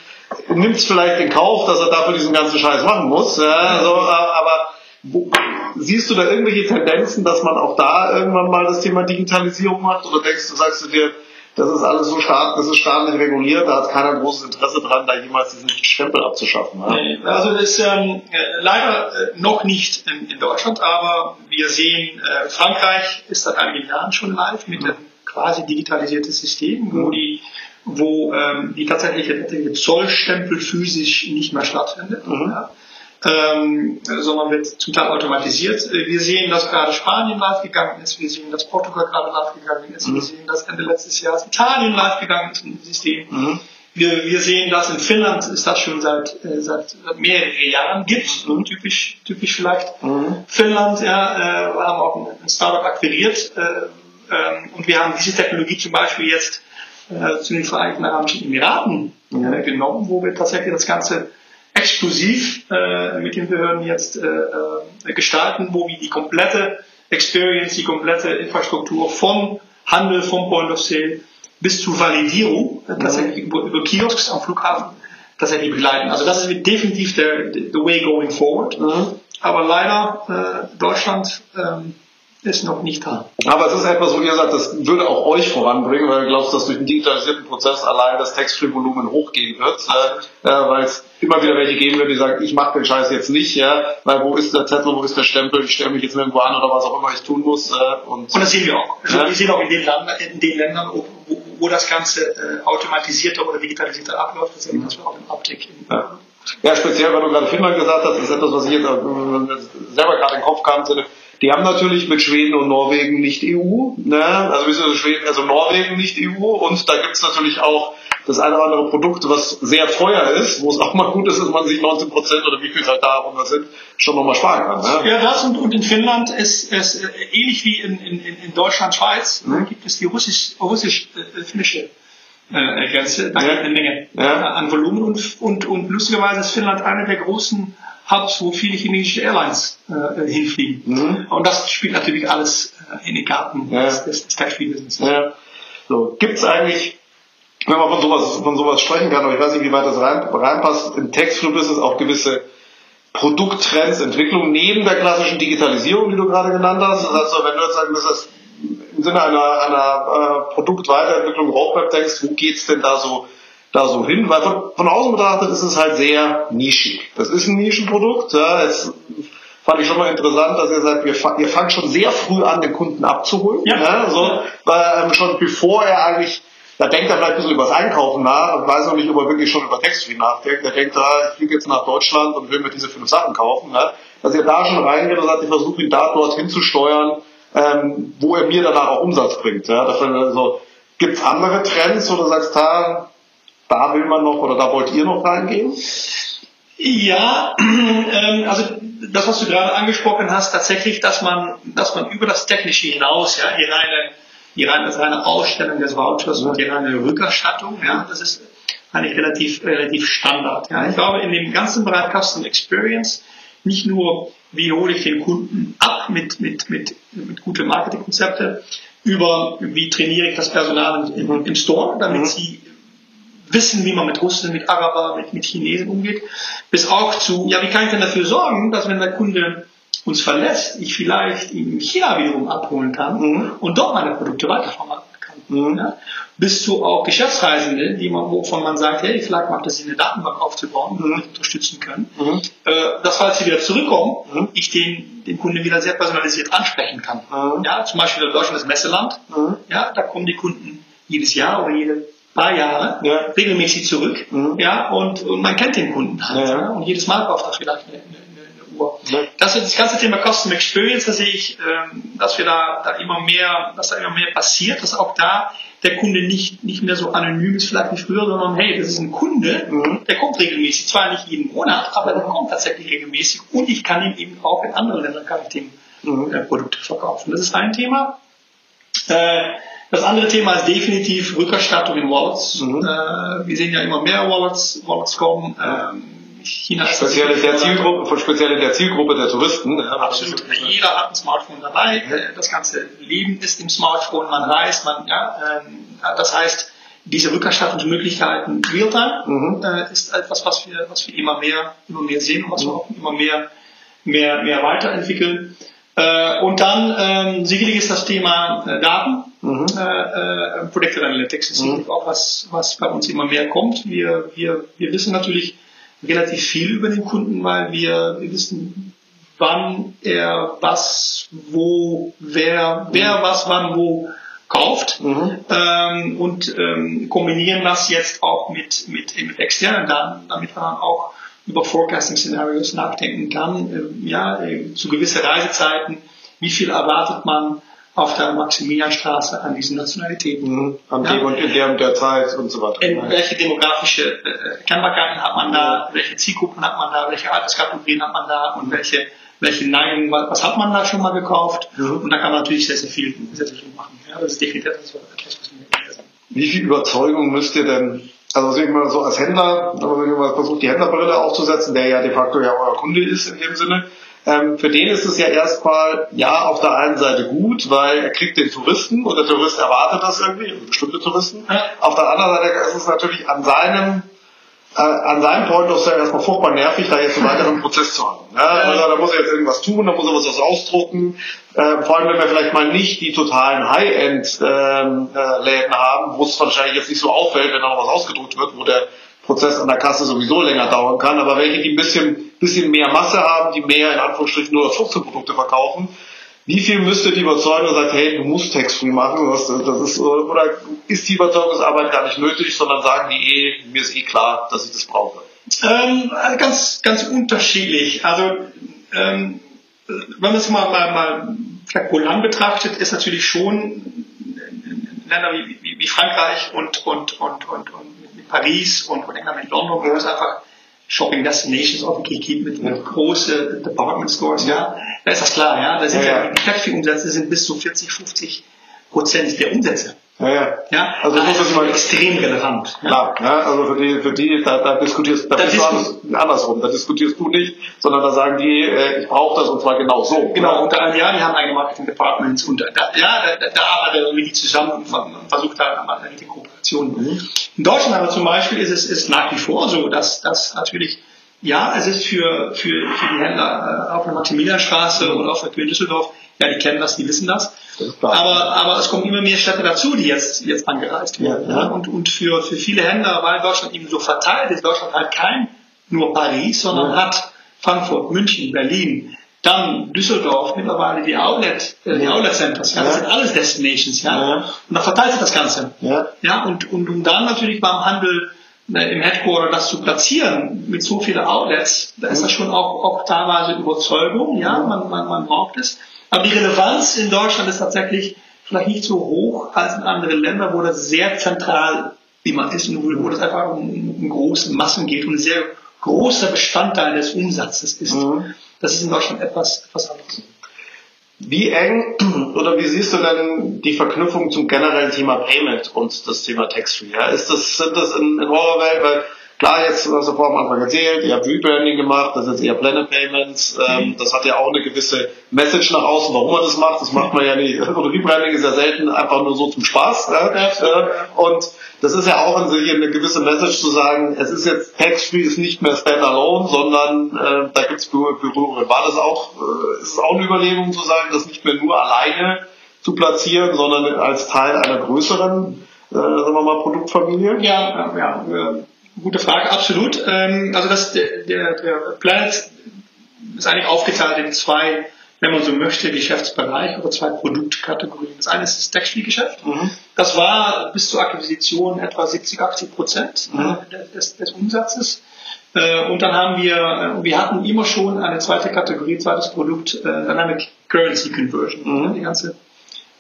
nimmt es vielleicht in Kauf, dass er dafür diesen ganzen Scheiß machen muss. Ja? Also, aber wo, siehst du da irgendwelche Tendenzen, dass man auch da irgendwann mal das Thema Digitalisierung macht? Oder denkst du, sagst du dir, das ist alles so stark, das ist staatlich reguliert, da hat keiner großes Interesse dran, da jemals diesen Stempel abzuschaffen. Nee, also das ist ähm, leider äh, noch nicht in, in, Deutschland, aber wir sehen, äh, Frankreich ist seit einigen Jahren schon live mit mhm. einem quasi digitalisiertes System, wo mhm. die wo ähm, die tatsächliche Zollstempel physisch nicht mehr stattfindet. Mhm. Ja ähm, sondern wird zum Teil automatisiert. Äh, wir sehen, dass gerade Spanien live gegangen ist, wir sehen, dass Portugal gerade live gegangen ist, mhm. wir sehen, dass Ende letztes Jahres Italien live gegangen ist im System. Mhm. Wir, wir sehen, dass in Finnland ist das schon seit, äh, seit mehreren Jahren gibt, mhm. typisch, typisch vielleicht. Mhm. Finnland, ja, äh, wir haben auch ein, Startup akquiriert äh, ähm, und wir haben diese Technologie zum Beispiel jetzt äh, zu den Vereinigten Arabischen Emiraten mhm. äh, genommen, wo wir tatsächlich das Ganze exklusiv äh, mit den Behörden jetzt äh, äh, gestalten, wo wir die komplette Experience, die komplette Infrastruktur vom Handel, vom Point of Sale bis zur Validierung äh, tatsächlich über, über Kiosks am Flughafen tatsächlich begleiten. Also das ist definitiv der, the way going forward. Mhm. Aber leider äh, Deutschland ähm, ist noch nicht da. Aber es ist etwas, wo ihr sagt, das würde auch euch voranbringen, weil du glaubst, dass durch den digitalisierten Prozess allein das Textfree-Volumen hochgehen wird, äh, äh, weil es immer wieder welche geben wird, die sagen, ich mache den Scheiß jetzt nicht, ja, weil wo ist der Zettel, wo ist der Stempel, ich stelle mich jetzt nirgendwo an oder was auch immer ich tun muss. Äh, und, und das sehen wir auch. Also ja. Wir sehen auch in den, Land, in den Ländern, wo, wo, das Ganze äh, automatisierter oder digitalisierter abläuft, das sehen wir auch im Uptick. Ja. ja, speziell, weil du gerade Finnland gesagt hast, das ist etwas, was ich jetzt äh, selber gerade in den Kopf kam, die haben natürlich mit Schweden und Norwegen nicht EU, ne? also, also Schweden, also Norwegen nicht EU und da gibt es natürlich auch das eine oder andere Produkt, was sehr teuer ist, wo es auch mal gut ist, dass man sich 19 Prozent oder wie viel halt da runter sind, schon nochmal sparen kann. Ne? Ja, das und, und in Finnland ist es äh, ähnlich wie in, in, in Deutschland, Schweiz, mhm. gibt es die russisch-finnische russisch, äh, äh, Grenze, da ja. eine Menge ja. an Volumen und, und, und lustigerweise ist Finnland einer der großen Hubs, wo viele chinesische Airlines äh, hinfliegen. Mhm. Und das spielt natürlich alles äh, in die Karten ja. des, des, Tax-Free-Business. Ja. So, gibt es eigentlich, wenn man von sowas, von sowas sprechen kann, aber ich weiß nicht, wie weit das rein, reinpasst, im Tax-Free-Business auch gewisse Produkttrends, Entwicklungen neben der klassischen Digitalisierung, die du gerade genannt hast. Also wenn du jetzt sagen müsstest, im Sinne einer, einer äh, Produktweiterentwicklung Roadmap denkst, wo geht's denn da so da so hin, weil von, von außen betrachtet ist es halt sehr nischig. Das ist ein Nischenprodukt. Ja, es fand ich schon mal interessant, dass ihr sagt, wir, ihr fangt schon sehr früh an, den Kunden abzuholen. Ja. ja so, weil, ähm, schon bevor er eigentlich, da denkt er vielleicht ein bisschen über das Einkaufen nach und weiß noch nicht, ob er wirklich schon über Textfree nachdenkt. Er denkt, ah, ich fliege jetzt nach Deutschland und will mir diese fünf Sachen kaufen. Ja. Dass ihr da schon reingeht und sagt, ich versuche ihn da dorthin zu steuern, ähm, wo er mir danach auch Umsatz bringt. Ja. Dass also, Gibt es andere Trends, wo du sagst, da, da will man noch oder da wollt ihr noch reingehen? Ja, [CLEARS THROAT] ähm, also das, was du gerade angesprochen hast, tatsächlich, dass man, dass man über das Technische hinaus, ja, die reine, die reine, das reine Ausstellung des Vouchers und die reine Rückerstattung, ja, das ist eigentlich relativ, relativ Standard. Ja. Ich glaube, in dem ganzen Bereich Custom Experience, nicht nur, wie hole ich den Kunden ab mit, mit, mit, mit guten Marketingkonzepten, über wie trainiere ich das Personal im, im Store, damit mhm. sie wissen, wie man mit Russen, mit Araber, mit, mit Chinesen umgeht, bis auch zu, ja, wie kann ich denn dafür sorgen, dass wenn der Kunde uns verlässt, ich vielleicht ihn in China wiederum abholen kann mhm. und dort meine Produkte weitervermarkten kann. Mhm. Ja? Bis zu auch Geschäftsreisende, die man, wovon man sagt, hey, vielleicht macht es Sinn, eine Datenbank aufzubauen, die mhm. unterstützen können. Mhm. Äh, dass falls sie wieder zurückkommen, mhm. ich den, den Kunden wieder sehr personalisiert ansprechen kann. Mhm. Ja, zum Beispiel in Deutschland das Messeland. Mhm. Ja, da kommen die Kunden jedes Jahr oder jede paar Jahre ja. regelmäßig zurück. Mhm. Ja, und, und, man kennt den Kunden halt. Ja. Ja, und jedes Mal kauft er vielleicht eine, eine, eine Uhr. Ja. Das ist das ganze Thema Custom Experience, da sehe ich, ähm, dass wir da, da immer mehr, dass da immer mehr passiert, dass auch da der Kunde nicht, nicht mehr so anonym ist, vielleicht wie früher, sondern hey, das ist ein Kunde, mhm. der kommt regelmäßig, zwar nicht jeden Monat, aber der kommt tatsächlich regelmäßig und ich kann ihm eben auch in anderen Ländern kann ich dem mhm. äh, Produkte verkaufen. Das ist ein Thema. Äh, das andere Thema ist definitiv Rückerstattung in Wallets. Mhm. Äh, wir sehen ja immer mehr Wallets, Wallets kommen. Ähm, China speziell in der Zielgruppe, speziell in der Zielgruppe der Touristen. Ja, Absolut. Jeder hat ein Smartphone dabei. Äh, das ganze Leben ist im Smartphone. Man reist, man, ja, ähm, das heißt, diese Rückerstattungsmöglichkeiten Realtime mhm. äh, ist etwas, was wir, was wir immer mehr, immer mehr sehen und was wir auch immer mehr, mehr, mehr weiterentwickeln. Äh, und dann ähm, sicherlich ist das Thema äh, Daten. Mhm. Äh, äh, Predictive Analytics ist mhm. auch was, was bei uns immer mehr kommt. Wir, wir, wir wissen natürlich relativ viel über den Kunden, weil wir, wir wissen, wann er was, wo, wer, wer mhm. was, wann, wo kauft mhm. ähm, und ähm, kombinieren das jetzt auch mit, mit, mit externen Daten, damit man auch über Forecasting-Szenarios nachdenken kann. Äh, ja, äh, zu gewissen Reisezeiten, wie viel erwartet man auf der Maximilianstraße an diesen Nationalitäten. Mhm. Am ja. und in der und der Zeit und so weiter. In welche demografische äh, Kennbarkeiten hat man da, welche Zielgruppen hat man da, welche Alterskategorien hat man da und welche, welche Neigungen, was hat man da schon mal gekauft? Mhm. Und da kann man natürlich sehr, sehr viel, sehr, sehr viel machen. Ja, das ist definitiv etwas, was wir Wie viel Überzeugung müsst ihr denn also ich mal so als Händler, wenn man versucht, die Händlerbrille aufzusetzen, der ja de facto ja euer Kunde ist in dem Sinne, ähm, für den ist es ja erstmal, ja, auf der einen Seite gut, weil er kriegt den Touristen und der Tourist erwartet das irgendwie, bestimmte Touristen. Ja. Auf der anderen Seite ist es natürlich an seinem äh, an seinem Point of Sale erstmal furchtbar nervig, da jetzt einen weiteren Prozess zu haben. Ja, also da muss er jetzt irgendwas tun, da muss er was ausdrucken. Äh, vor allem, wenn wir vielleicht mal nicht die totalen High-End-Läden ähm, äh, haben, wo es wahrscheinlich jetzt nicht so auffällt, wenn da noch was ausgedruckt wird, wo der Prozess an der Kasse sowieso länger dauern kann, aber welche, die ein bisschen, bisschen mehr Masse haben, die mehr in Anführungsstrichen nur 15 Produkte verkaufen, wie viel müsste die Überzeugung sagen, hey, du musst Text-Free machen, das, das ist, oder ist die Überzeugungsarbeit gar nicht nötig, sondern sagen die eh, mir ist eh klar, dass ich das brauche? Ähm, ganz, ganz unterschiedlich. Also, ähm, wenn man es mal, mal, mal vielleicht betrachtet, ist natürlich schon Länder wie, wie, wie Frankreich und, und, und, und, und Paris und, und England mit London, wo es einfach Shopping Destinations wirklich gibt mit, mit große Department Stores, ja. Da ist das klar, ja. Da sind ja, ja. die Taxi-Umsätze sind bis zu 40, 50 Prozent der Umsätze. Ja, ja. ja? Also das ist mal extrem relevant. Klar, ja? also für die, für die, da, da diskutierst da, da bist du andersrum, da diskutierst du nicht, sondern da sagen die, äh, ich brauche das und zwar genau so. Genau, und da, ja, die haben eigene Marketing Departments und da, ja, da, da arbeitet wir die zusammen und versucht da die Kooperation. Mhm. In Deutschland aber zum Beispiel ist es ist nach wie vor so, dass, dass natürlich ja, es ist für, für, für die Händler äh, auf der Maximilianstraße mhm. oder auf der Tür Düsseldorf, ja, die kennen das, die wissen das. Aber, aber es kommen immer mehr Städte dazu, die jetzt, jetzt angereist werden. Ja, ja. Und, und für, für viele Händler, weil Deutschland eben so verteilt ist, Deutschland hat kein nur Paris, sondern ja. hat Frankfurt, München, Berlin, dann Düsseldorf, mittlerweile die Outlet, äh, die Outlet Centers, ja, das sind alles Destinations, ja. Und da verteilt sich das Ganze. Ja. ja und, und um dann natürlich beim Handel äh, im Headquarter das zu platzieren mit so vielen Outlets, da ist das schon auch, auch teilweise Überzeugung, ja, man, man, man braucht es. Aber die Relevanz in Deutschland ist tatsächlich vielleicht nicht so hoch als in anderen Ländern, wo das sehr zentral immer ist und wo das einfach um, um große Massen geht und ein sehr großer Bestandteil des Umsatzes ist. Mhm. Das ist in Deutschland etwas, etwas anderes. Wie eng [CLEARS THROAT] oder wie siehst du denn die Verknüpfung zum generellen Thema Payment und das Thema Tax-Free? Ja? Ist das, sind das in, in eurer Welt, weil Klar, jetzt, was du vorhin am Anfang erzählt, ihr habt Rebranding gemacht, das ist jetzt eher Planet Payments, ähm, mhm. das hat ja auch eine gewisse Message nach außen, warum man das macht. Das macht man ja nicht, [LAUGHS] oder Rebranding ist ja selten einfach nur so zum Spaß. Ja, und das ist ja auch in sich eine gewisse Message zu sagen, es ist jetzt Tax-Free ist nicht mehr Standalone, sondern äh, da gibt es Berührungen. War das auch, äh, ist es auch eine Überlegung zu sagen, das nicht mehr nur alleine zu platzieren, sondern als Teil einer größeren, äh, sagen wir mal, Produktfamilie? Ja, ja, ja. Gute Frage, absolut. Ähm, also das, der, der, Planet ist eigentlich aufgeteilt in zwei, wenn man so möchte, Geschäftsbereiche oder zwei Produktkategorien. Das eine ist das Textilgeschäft. Mhm. Das war bis zur Akquisition etwa 70, 80 Prozent mhm. des, des Umsatzes. Äh, und dann haben wir, äh, wir hatten immer schon eine zweite Kategorie, zweites Produkt, äh, Dynamic Currency Conversion. Mhm. Die ganze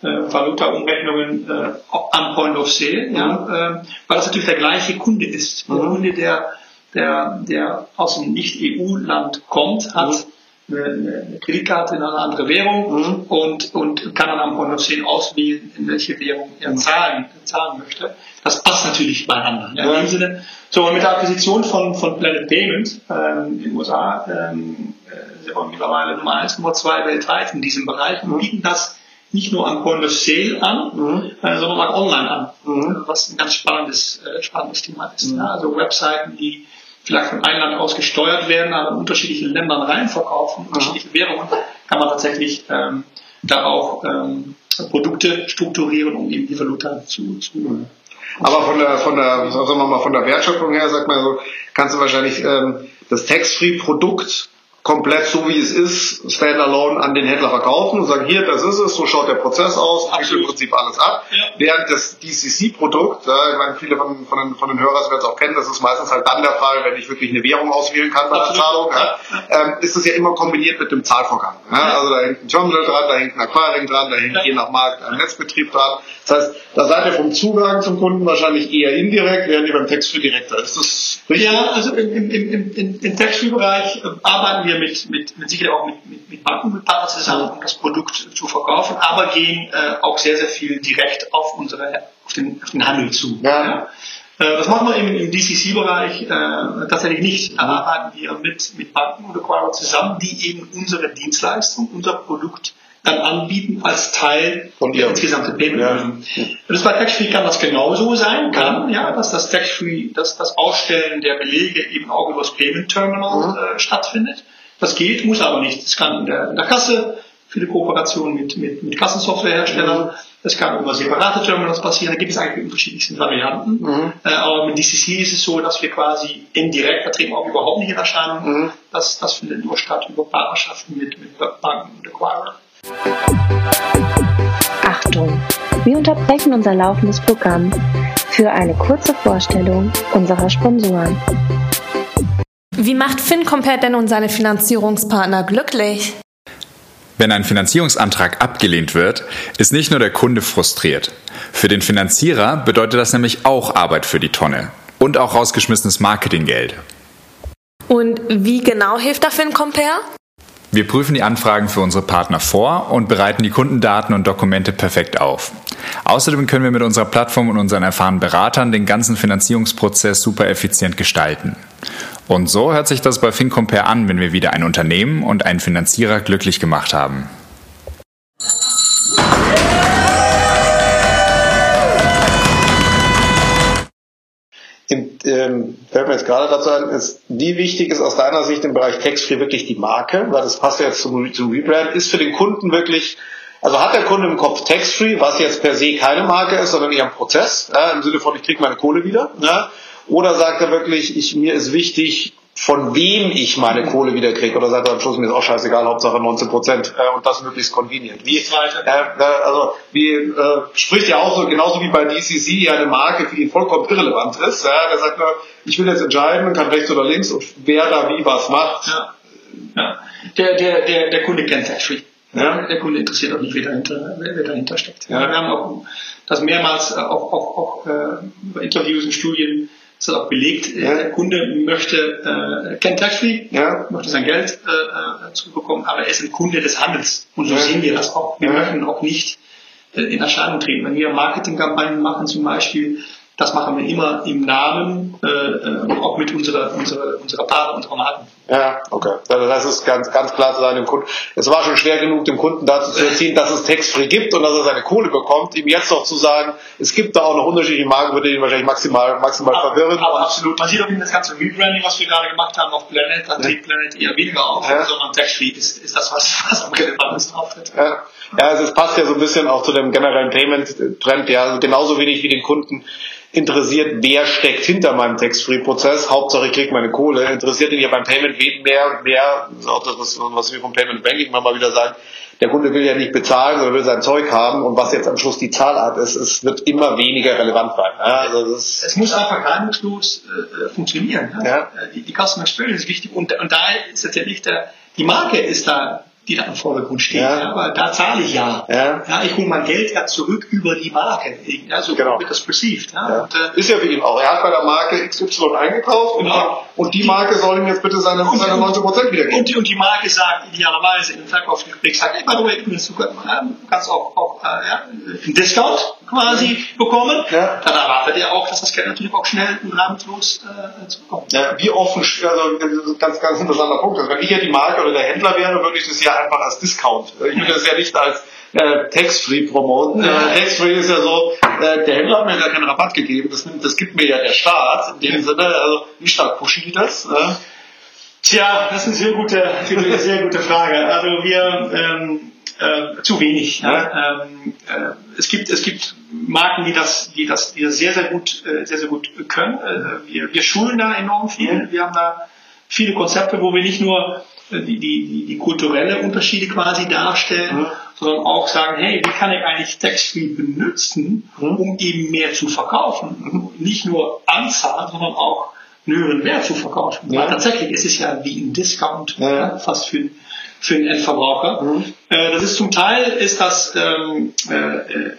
äh, Valuta-Umrechnungen äh, am Point of Sale, mhm. ja, äh, weil das natürlich der gleiche Kunde ist. Der mhm. Kunde, der, der, der aus einem Nicht-EU-Land kommt, hat mhm. eine, eine, Kreditkarte in eine andere Währung mhm. und, und kann dann am Point of Sale auswählen, in welche Währung er mhm. zahlen, zahlen möchte. Das passt natürlich beieinander. Ja, in dem Sinne, so und mit der Akquisition von, von Planet Payment ähm, in den USA ähm, äh, sind wir mittlerweile Nummer 1, Nummer 2 weltweit in diesem Bereich und mhm. bieten das nicht nur am Point of Sale an, mhm. äh, sondern auch online an, mhm. was ein ganz spannendes, äh, spannendes Thema ist. Mhm. Ja, also Webseiten, die vielleicht von einem Land aus gesteuert werden, aber in unterschiedliche Ländern reinverkaufen, mhm. unterschiedliche Währungen, kann man tatsächlich ähm, da auch ähm, Produkte strukturieren, um eben die Valuta zu, zu mhm. aber von der, von der, sagen wir mal, von der Wertschöpfung her, sagt man so, kannst du wahrscheinlich ähm, das Tax-Free-Produkt komplett so wie es ist, standalone an den Händler verkaufen und sagen, hier, das ist es, so schaut der Prozess aus, wickelt im Prinzip alles ab. Ja. Während das DCC-Produkt, ja, ich meine, viele von, von, den, von den Hörern werden es auch kennen, das ist meistens halt dann der Fall, wenn ich wirklich eine Währung auswählen kann bei der Zahlung, ja, ähm, ist es ja immer kombiniert mit dem Zahlvorgang. Also da hängt ein Terminal dran, da hängt ein Aquaring dran, da hängt je nach Markt ein Netzbetrieb dran. Das heißt, da seid ihr vom Zugang zum Kunden wahrscheinlich eher indirekt, während ihr beim Textfree direkter. Ist das richtig? Ja, also im, im, im, im, Textfree-Bereich arbeiten wir mit, mit, mit Sicherheit auch mit, mit, mit Banken, mit Partnern zusammen, um das Produkt zu verkaufen, aber gehen äh, auch sehr, sehr viel direkt auf unsere, auf den, auf den Handel zu. Ja. ja. Äh, das machen wir im, im DCC-Bereich äh, tatsächlich nicht. Da arbeiten wir mit, mit Banken und Acquirer zusammen, die eben unsere Dienstleistung, unser Produkt dann anbieten als Teil Von der insgesamten Payment. Ja. Das bei Tax-Free kann das genauso sein, kann, ja, dass das Tax-Free, dass das Ausstellen der Belege eben auch über das Payment Terminal mhm. äh, stattfindet. Das geht, muss aber nicht. Das kann in der, in der Kasse, viele Kooperationen mit, mit, mit Kassensoftwareherstellern, mhm. das kann über separate Terminals passieren, da gibt es eigentlich unterschiedlichsten Varianten. Mhm. Äh, aber mit DCC ist es so, dass wir quasi indirekt, da treten auch überhaupt nicht in Erscheinung, mhm. das, das findet nur statt über Partnerschaften mit, mit Banken und Acquirer. Achtung! Wir unterbrechen unser laufendes Programm für eine kurze Vorstellung unserer Sponsoren. Wie macht FinCompare denn und seine Finanzierungspartner glücklich? Wenn ein Finanzierungsantrag abgelehnt wird, ist nicht nur der Kunde frustriert. Für den Finanzierer bedeutet das nämlich auch Arbeit für die Tonne und auch rausgeschmissenes Marketinggeld. Und wie genau hilft da FinCompare? Wir prüfen die Anfragen für unsere Partner vor und bereiten die Kundendaten und Dokumente perfekt auf. Außerdem können wir mit unserer Plattform und unseren erfahrenen Beratern den ganzen Finanzierungsprozess super effizient gestalten. Und so hört sich das bei FinCompare an, wenn wir wieder ein Unternehmen und einen Finanzierer glücklich gemacht haben. Ähm, fällt mir jetzt gerade dazu ein, ist, wie wichtig ist aus deiner Sicht im Bereich Tax-Free wirklich die Marke? Weil das passt ja jetzt zum, zum Rebrand. Ist für den Kunden wirklich, also hat der Kunde im Kopf Tax-Free, was jetzt per se keine Marke ist, sondern eher ein Prozess, ja, im Sinne von, ich kriege meine Kohle wieder. Ja, oder sagt er wirklich, ich, mir ist wichtig, von wem ich meine Kohle wieder kriege. Oder sagt am Schluss, mir ist auch scheißegal, Hauptsache 19 Prozent äh, und das möglichst convenient. Wie, äh, äh, also wie äh, spricht ja auch so, genauso wie bei DCC ja eine Marke für ihn vollkommen irrelevant ist. Ja, der sagt nur, ich will jetzt entscheiden, kann rechts oder links und wer da wie was macht. Ja. Ja. Der, der, der, der Kunde kennt Free. Ja. Der Kunde interessiert auch nicht, wer dahinter, wer dahinter steckt. Ja. Wir haben auch das mehrmals auch, auch, auch äh, Interviews und Studien ist auch belegt. Ja. Der Kunde möchte, äh, kennt Tax-Free, ja. möchte sein Geld äh, äh, zurückbekommen, aber er ist ein Kunde des Handels. Und so ja. sehen wir das auch. Wir möchten auch nicht äh, in Erscheinung treten. Wenn wir Marketingkampagnen machen zum Beispiel, das machen wir immer im Namen, äh, äh auch mit unserer, unserer, unserer Partner, unserer Marken. Ja, okay. Also das ist ganz, ganz klar zu sagen dem Kunden. Es war schon schwer genug, dem Kunden dazu zu erziehen, dass es textfree gibt und dass er seine Kohle bekommt. Ihm jetzt noch zu sagen, es gibt da auch noch unterschiedliche Marken, würde ihn wahrscheinlich maximal, maximal aber, verwirren. Aber absolut. Man sieht auch in das ganze Rebranding, was wir gerade gemacht haben auf Planet, da tritt Planet eher weniger auf, ja. sondern textfree ist, ist das, was, was am relevantesten auftritt. Ja. Ja, also es passt ja so ein bisschen auch zu dem generellen Payment-Trend, ja, also genauso wenig wie den Kunden interessiert, wer steckt hinter meinem Tax-Free-Prozess. Hauptsache ich kriege meine Kohle. Interessiert ihn ja beim Payment mehr und mehr, das ist auch das, was wir vom Payment Banking immer mal wieder sagen, der Kunde will ja nicht bezahlen, sondern will sein Zeug haben und was jetzt am Schluss die Zahlart ist, es wird immer weniger relevant sein. Also es muss einfach reibungslos äh, funktionieren. Ja? Ja. Die, die Customer Experience ist wichtig und, und da ist tatsächlich der, die Marke ist da die da im Vordergrund steht. Ja. ja. aber da zahle ich ja. ja. ja ich hole mein Geld ja zurück über die Marke. Ja, so genau. wird das perceived. Ja. ja. Und, äh, ist ja für ihn auch. Er hat bei der Marke XY eingekauft genau. und, und die Marke soll ihm jetzt bitte seine, und, seine 19 Prozent wiedergeben. Und die, und die Marke sagt idealerweise in einem Verkaufsgespräch, sagt, hey, by the way, du kannst auch, auch äh, ja, einen Discount quasi bekommen. Ja. Dann erwartet er auch, dass das Geld natürlich auch schnell und reibungslos äh, zurückkommt. Ja, wie offen, also ganz, ganz interessanter Punkt. Also wenn ich ja die Marke oder der Händler wäre, würde ich das ja einfach als Discount. Ich würde das ja nicht als äh, Tax-Free promoten. Äh, Tax-Free ist ja so, äh, der Händler hat mir gar keinen Rabatt gegeben, das, nimmt, das gibt mir ja der Staat. In dem Sinne, also wie stark pushen die das? Äh? Tja, das ist eine sehr gute, eine sehr gute Frage. Also wir ähm, äh, zu wenig. Ja. Ähm, äh, es gibt es gibt Marken, die das die das die das sehr sehr gut äh, sehr sehr gut können. Äh, wir, wir schulen da enorm viel. Wir haben da viele Konzepte, wo wir nicht nur die, die, die kulturelle Unterschiede quasi darstellen, mhm. sondern auch sagen, hey, wie kann ich eigentlich Tax-Free benutzen, mhm. um eben mehr zu verkaufen? Mhm. Nicht nur Anzahl, sondern auch einen höheren Wert zu verkaufen. Ja. Weil tatsächlich ist es ja wie ein Discount, ja. Ja, fast für, für den Endverbraucher. Mhm. Äh, das ist zum Teil ist das ähm, äh, äh,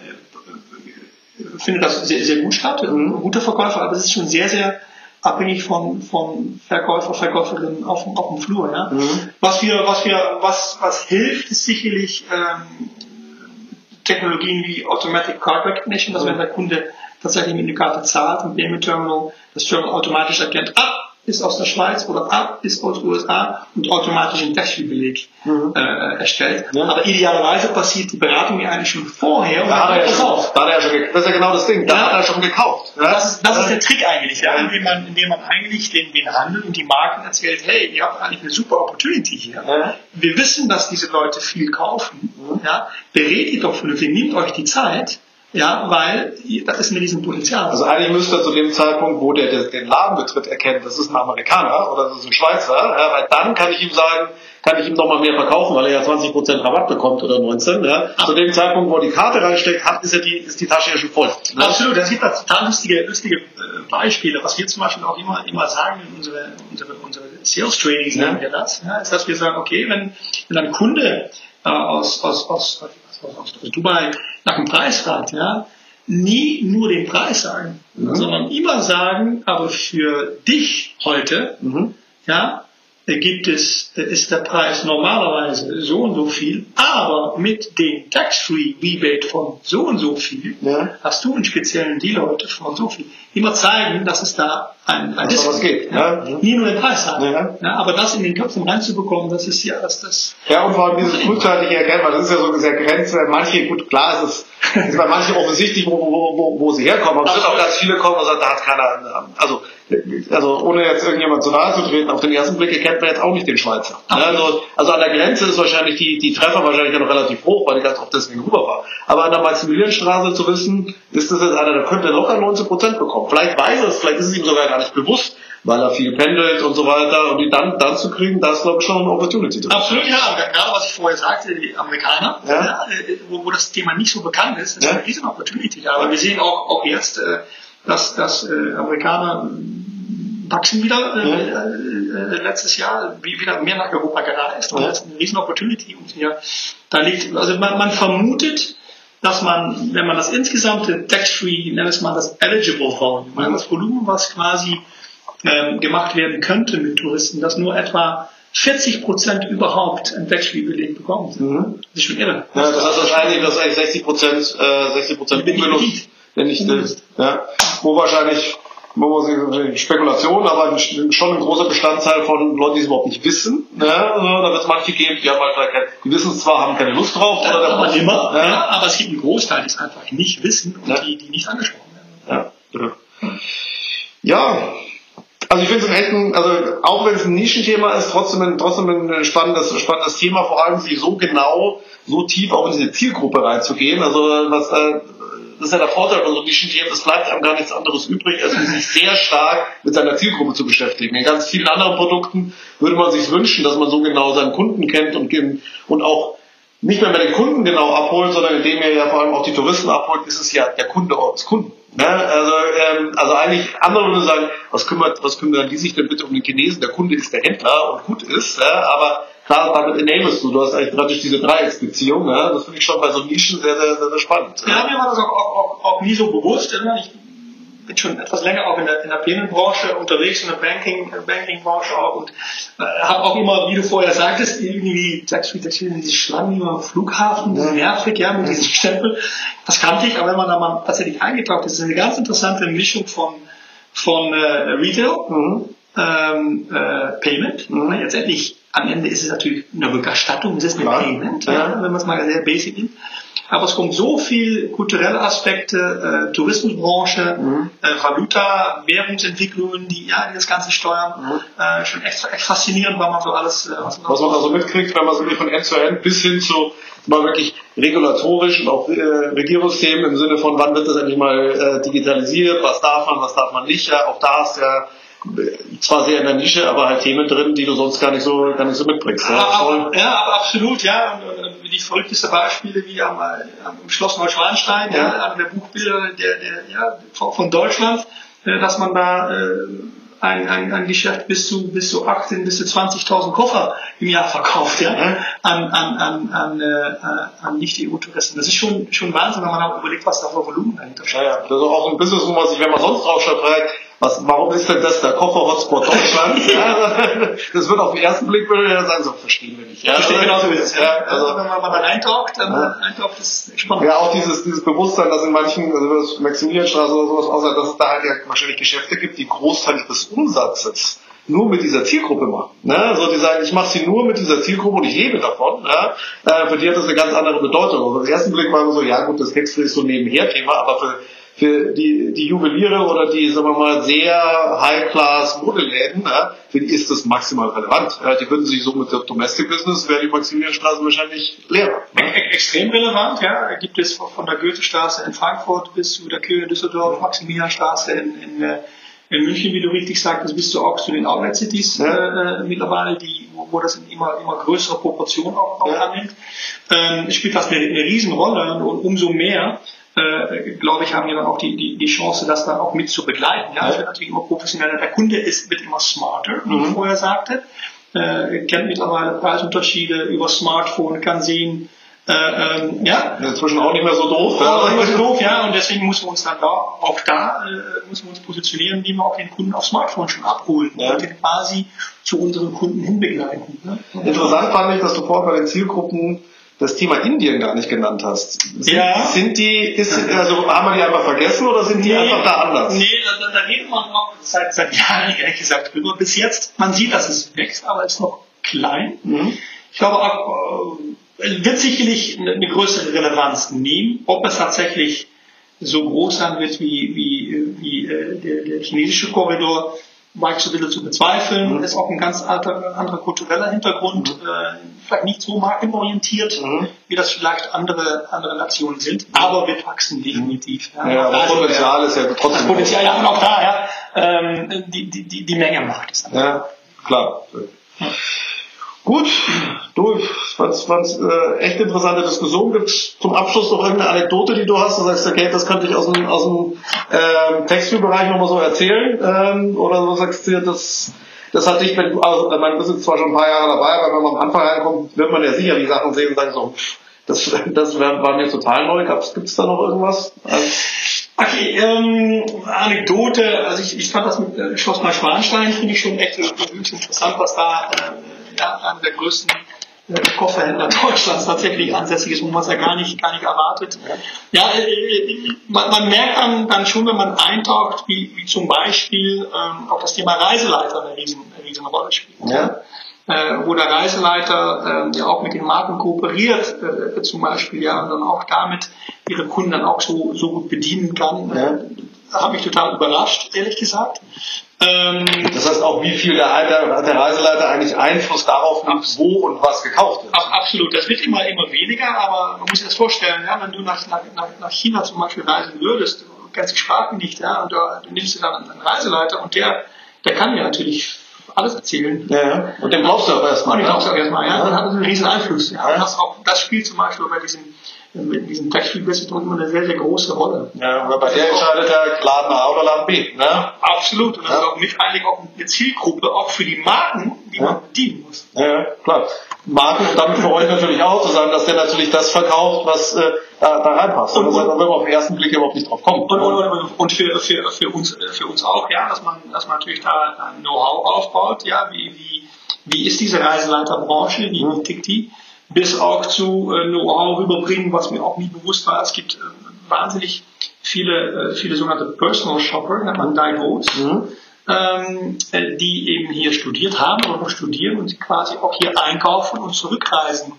findet das sehr, sehr gut statt, ein mhm. guter Verkäufer, aber es ist schon sehr, sehr abhängig von, von Verkäufer, Verkäuferinnen auf, auf dem Flur. Ja? Mhm. Was wir, was wir, was, was hilft, ist sicherlich ähm, Technologien wie Automatic Card Recognition, dass mhm. wenn der Kunde tatsächlich mit einer Karte zahlt, mit dem Terminal, das Terminal automatisch erkennt, ah, ist aus der Schweiz oder A ist aus den USA und automatisch einen Tax-Beleg mhm. äh, erstellt. Ja. Aber idealerweise passiert die Beratung ja eigentlich schon vorher. Da hat er ja schon, da hat er schon, das ist ja genau das Ding, da ja. hat er schon gekauft. Ja. Das, ist, das ist der Trick eigentlich, ja, indem, man, indem man eigentlich den, den Handel und die Marken erzählt, hey, ihr habt eigentlich eine super Opportunity hier. Wir wissen, dass diese Leute viel kaufen. Mhm. Ja. Berät ihr doch vernünftig, nehmt euch die Zeit ja, weil das ist ein Riesenpotenzial. Also eigentlich müsste er zu dem Zeitpunkt, wo der den Laden betritt, erkennen, das ist ein Amerikaner oder das ist ein Schweizer, ja, weil dann kann ich ihm sagen, kann ich ihm nochmal mehr verkaufen, weil er ja 20% Rabatt bekommt oder 19. Ja. Zu dem Zeitpunkt, wo er die Karte reinsteckt, hat, ist, ja die, ist die Tasche ja schon voll. Ne? Absolut, es gibt da total lustige, lustige äh, Beispiele, was wir zum Beispiel auch immer, immer sagen in unsere, unsere, unsere Sales Trainings, nennen wir das, ja, ist, dass wir sagen, okay, wenn, wenn ein Kunde äh, aus, aus, aus Dubai nach dem Preis fragt, ja, nie nur den Preis sagen, mhm. sondern immer sagen, aber für dich heute, mhm. ja, gibt es, ist der Preis normalerweise so und so viel, aber mit dem Tax-Free Rebate von so und so viel ja. hast du einen speziellen Deal heute von so viel. Immer zeigen, dass es da ein, ein. Was geht. Ja. Ja. Nie nur den Preis haben. Ja. Ja, aber das in den Köpfen reinzubekommen, das ist ja das. das ja, und vor allem dieses frühzeitige Erkennen, weil das ist ja so sehr Grenze. Manche, gut, klar ist es ist bei manchen offensichtlich, wo, wo, wo, wo sie herkommen. Aber es wird auch ganz viele kommen und sagen, da hat keiner, also also ohne jetzt irgendjemand zu nahe zu treten, auf den ersten Blick erkennt man jetzt auch nicht den Schweizer. Also, also an der Grenze ist wahrscheinlich die, die Treffer wahrscheinlich noch relativ hoch, weil ich ganz oft deswegen rüber war. Aber an der Maximilianstraße zu wissen, ist das jetzt einer, der könnte locker 19 Prozent bekommen. Vielleicht weiß er es, vielleicht ist es ihm sogar gar nicht bewusst, weil er viel pendelt und so weiter. Und die dann, dann zu kriegen, da ist glaube ich schon eine Opportunity drin. Absolut, ja. Gerade was ich vorher sagte, die Amerikaner, ja. Ja, wo, wo das Thema nicht so bekannt ist, ist ja. eine riesen Opportunity. Aber wir sehen auch, auch jetzt, äh, dass, dass äh, Amerikaner wachsen wieder äh, äh, letztes Jahr, wie wieder mehr nach Europa gereist. Und das ist eine riesen Opportunity. Und ja, da liegt, also man, man vermutet, dass man, wenn man das insgesamte Tax-Free, wir es mal das Eligible Volume, das Volumen, was quasi ähm, gemacht werden könnte mit Touristen, dass nur etwa 40 Prozent überhaupt ein Tax-Free-Beleg bekommen. Mhm. Das ist schon irre. Ja, das heißt wahrscheinlich, dass eigentlich 60 Prozent, äh, 60 Prozent ungenutzt, wenn nicht, ja, wo wahrscheinlich Spekulation, aber schon ein großer Bestandteil von Leuten, die es überhaupt nicht wissen. Ne? Da wird es manche geben, die haben halt keine, die wissen es zwar, haben keine Lust drauf. Oder aber immer, ja. ja. aber es gibt einen Großteil, die es einfach nicht wissen und ja. die, die nicht angesprochen werden. Ja, ja. Also ich finde es echt ein, also auch wenn es ein Nischenthema ist, trotzdem ein, trotzdem ein spannendes, spannendes Thema, vor allem sich so genau, so tief auch in diese Zielgruppe reinzugehen. Also was da das ist ja der Vorteil von so Nischenthemen, es bleibt einem gar nichts anderes übrig, als sich sehr stark mit seiner Zielgruppe zu beschäftigen. In ganz vielen anderen Produkten würde man sich wünschen, dass man so genau seinen Kunden kennt und, und auch nicht mehr mit den Kunden genau abholt, sondern indem er ja vor allem auch die Touristen abholt, ist es ja der Kunde des Kunden. Ne? Also, ähm, also eigentlich, andere würden sagen, was kümmert, was kümmern die sich denn bitte um den Chinesen? Der Kunde ist der Händler und gut ist, ja? aber klar, damit enablest du, du hast eigentlich praktisch diese Dreiecksbeziehung, ja? das finde ich schon bei so Nischen sehr, sehr, sehr, sehr spannend. Ja, mir war das auch, auch, auch, auch nie so bewusst. Ich bin schon etwas länger auch in der, in der Payment-Branche unterwegs, in der Banking, Banking-Branche auch und äh, habe auch immer, wie du vorher sagtest, irgendwie Tax-Free, Tax-Free, diese Schlangen am Flughafen, ja. nervig, ja, mit diesem Stempel. Das kannte ich, aber wenn man da mal tatsächlich eingetaucht ist, ist eine ganz interessante Mischung von, von äh, Retail, mhm. ähm, äh, Payment, mhm. jetzt endlich am Ende ist es natürlich eine Rückerstattung, es ist ein Payment, ja. wenn man es mal sehr basic nimmt. Aber es kommt so viel kulturelle Aspekte, äh, Tourismusbranche, mhm. äh, Valuta, Währungsentwicklungen, die ja die das Ganze steuern. Mhm. Äh, schon echt, echt faszinierend, weil man so alles. Äh, was, man, da so mitkriegt, wenn man so von End zu End bis hin zu mal wirklich regulatorisch und auch äh, Regierungsthemen im Sinne von, wann wird das endlich mal äh, digitalisiert, was darf man, was darf man nicht. Ja, auch da ist ja zwar sehr in der Nische, aber halt Themen drin, die du sonst gar nicht so, gar nicht so mitbringst. Ja, aber, ja, aber absolut, ja. Und, und die verrücktesten Beispiele wie am, am Schloss Neuschwanstein, ja. ja, einer der Buchbilder der, der, ja, von Deutschland, äh, dass man da äh, ein, ein, ein Geschäft bis zu bis zu 18 bis zu 20.000 Koffer im Jahr verkauft, ja, an an an an, äh, an Nicht-EU-Touristen. Das ist schon schon Wahnsinn, wenn man auch überlegt, was da für Volumen dahinter steht. Ja, ja. Das ist auch ein Business, wo man sich, wenn man sonst drauf schaut, fragt, was, warum ist denn das der Koffer-Hotspot Deutschland? [LAUGHS] ja, das wird auf den ersten Blick würde ja sagen, so verstehen wir nicht. Ja, Verstehe genauso wie das. Ja, also, wenn man mal eintaucht, dann ja. eintaucht ist spannend. Ja, auch dieses, dieses Bewusstsein, dass in manchen, also das Maximilianstraße oder sowas aussieht, dass es da halt ja wahrscheinlich Geschäfte gibt, die Großteil des Umsatzes nur mit dieser Zielgruppe machen. Ne? Also die sagen, ich mache sie nur mit dieser Zielgruppe und ich lebe davon. Ne? Äh, für die hat das eine ganz andere Bedeutung. Also auf den ersten Blick war so, ja gut, das Textfree ist so nebenher Thema, aber für für die, die Juweliere oder die, sagen wir mal, sehr High-Class-Modeläden, ja, für die ist das maximal relevant. Ja, die würden sich so mit der Domestic Business, wäre die Maximilianstraße wahrscheinlich leer. Ne? Extrem relevant, ja. Gibt es von der Goethestraße in Frankfurt bis zu der Kühe in Düsseldorf, Maximilianstraße in, in, äh, in München, wie du richtig sagst, bist du auch zu den Outlet Cities ja. äh, mittlerweile, die, wo, das in immer, immer größere Proportionen auch, auch ja. annimmt. Ähm, spielt das eine, eine Riesenrolle und umso mehr äh, glaube ich, haben wir dann auch die, die, die Chance, das dann auch mit zu begleiten. Ja, wird natürlich immer professioneller. Der Kunde ist, wird immer smarter, wie mhm. ich vorher sagte. Äh, kennt mittlerweile Preisunterschiede über Smartphone, kann sehen, äh, ähm, ja. Inzwischen auch nicht mehr so doof. Ja, auch nicht mehr so doof, ja. Und deswegen müssen wir uns dann da, auch da, äh, müssen wir uns positionieren, wie wir auch den Kunden auf Smartphone schon abholen ja. und den quasi zu unseren Kunden hinbegleiten. Ne? Interessant fand ich, dass du vorher bei den Zielgruppen das Thema Indien gar nicht genannt hast. Sind, ja. sind die, ist, also haben wir die einfach vergessen oder sind die nee, einfach da anders? Nee, da, da redet man noch seit, seit Jahren ehrlich gesagt drüber. Bis jetzt, man sieht, dass es wächst, aber es ist noch klein. Mhm. Ich glaube auch, äh, wird sicherlich eine, eine größere Relevanz nehmen. Ob es tatsächlich so groß sein wird wie, wie, wie äh, der, der chinesische Korridor, war ich so ein bisschen zu bezweifeln. Mhm. Ist auch ein ganz alter, anderer kultureller Hintergrund, mhm. äh, vielleicht nicht so markenorientiert, mhm. wie das vielleicht andere, andere Nationen sind, aber wird wachsen definitiv. Ja, ja das Potenzial ist ja trotzdem. Das Potenzial, ja, auch da, ja, ähm, die, die, die, die Menge macht es. Ja, klar. Gut, du, was, was äh, echt interessante Diskussion gibt zum Abschluss noch irgendeine Anekdote, die du hast, du sagst, okay, das könnte ich aus dem, aus dem ähm, Textilbereich nochmal so erzählen, ähm, oder du sagst dir, das, das hat dich, wenn also, man ist jetzt zwar schon ein paar Jahre dabei, aber wenn man am Anfang reinkommt, wird man ja sicher die Sachen sehen und sagen so, das, das war mir total neu. Gibt es da noch irgendwas? Also, Okay, ähm, Anekdote, also ich, ich fand das mit äh, Schloss Neuschwanstein, finde ich schon echt wirklich interessant, was da äh, einer der größten äh, Kofferhändler Deutschlands tatsächlich ansässig ist, wo man es ja gar nicht, gar nicht erwartet. Ja, äh, äh, man, man merkt dann, dann schon, wenn man eintaucht, wie, wie zum Beispiel ähm, auch das Thema Reiseleiter eine riesen, eine riesen Rolle spielt. Ja äh, wo der Reiseleiter äh, ja auch mit den Marken kooperiert, äh, zum Beispiel, ja, und dann auch damit ihre Kunden dann auch so, so gut bedienen kann. Ja. Hat mich total überrascht, ehrlich gesagt. Ähm, das heißt auch, wie viel der, der, der Reiseleiter eigentlich Einfluss darauf nimmt, wo und was gekauft wird. Absolut, das wird immer, immer weniger, aber man muss sich das vorstellen, ja, wenn du nach, nach, nach China zum Beispiel reisen würdest, du kennst die Sprache nicht, ja, und du, du nimmst dir dann einen Reiseleiter und der, der kann dir natürlich alles erzählen. Ja, ja. Und den brauchst du auch erstmal. Und den brauchst du auch erstmal, ja. ja. Dann hat das einen riesen Einfluss. Ja. ja. Das, auch, das spielt zum Beispiel bei diesem in diesem Textspiel-Business immer eine sehr, sehr große Rolle. Ja, aber bei der entscheidet der Laden A oder Laden B. Ne? Absolut. Und das ja. ist auch mit eigentlich auch eine Zielgruppe, auch für die Marken, die ja. man bedienen muss. Ja, klar. Marken und damit für euch natürlich auch zu sagen, dass der natürlich das verkauft, was äh, da, da reinpasst. Und, und, und wenn man auf den ersten Blick überhaupt nicht drauf kommt. Und, und, und für, für, für, uns, für uns auch, ja, dass man, dass man natürlich da ein Know-how aufbaut, ja, wie, wie, wie ist diese Reiseleiterbranche, wie, wie tickt die? bis auch zu äh, Know-how rüberbringen, was mir auch nie bewusst war. Es gibt äh, wahnsinnig viele, äh, viele sogenannte Personal Shopper, nennt man Divos, mhm. ähm, äh, die eben hier studiert haben oder noch studieren und quasi auch hier einkaufen und zurückreisen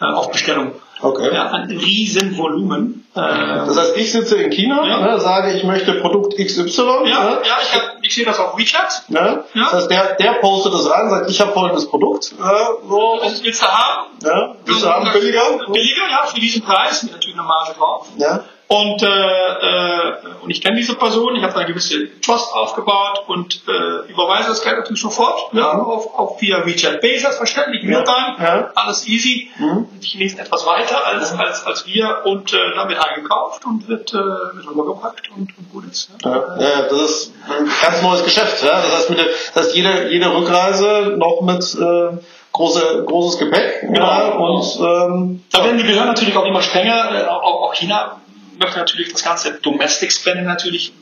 äh, auf Bestellung. Okay. Ja, ein Riesenvolumen. Äh, das heißt, ich sitze in China, ja. ne, sage, ich möchte Produkt XY. Ja, ne? ja ich, hab, ich sehe das auf WeChat. Ne? Ja. Das heißt, der, der postet das rein, sagt, ich habe folgendes Produkt. Äh, so. Das willst du haben? Ja. Willst du haben billiger? Billiger, ja, für diesen Preis, natürlich eine Marge drauf. Ja. Und, äh, äh, und ich kenne diese Person, ich habe eine gewisse Trust aufgebaut und äh, überweise das Geld natürlich sofort ja, auf, auf via WeChat Pay, selbstverständlich, ja. Real-Time, ja. alles easy. Mhm. Die Chinesen etwas weiter als, mhm. als, als wir und äh, wird eingekauft und wird, äh, wird rübergepackt und, und gut ist. Ja. Ja, das ist ein ganz neues Geschäft. Ja? Das heißt, mit der, das heißt jede, jede Rückreise noch mit äh, große, großes Gepäck. Genau. Ja, und, ähm, da werden die Behörden natürlich auch immer strenger, äh, auch, auch China möchte natürlich das ganze Domestic Spending natürlich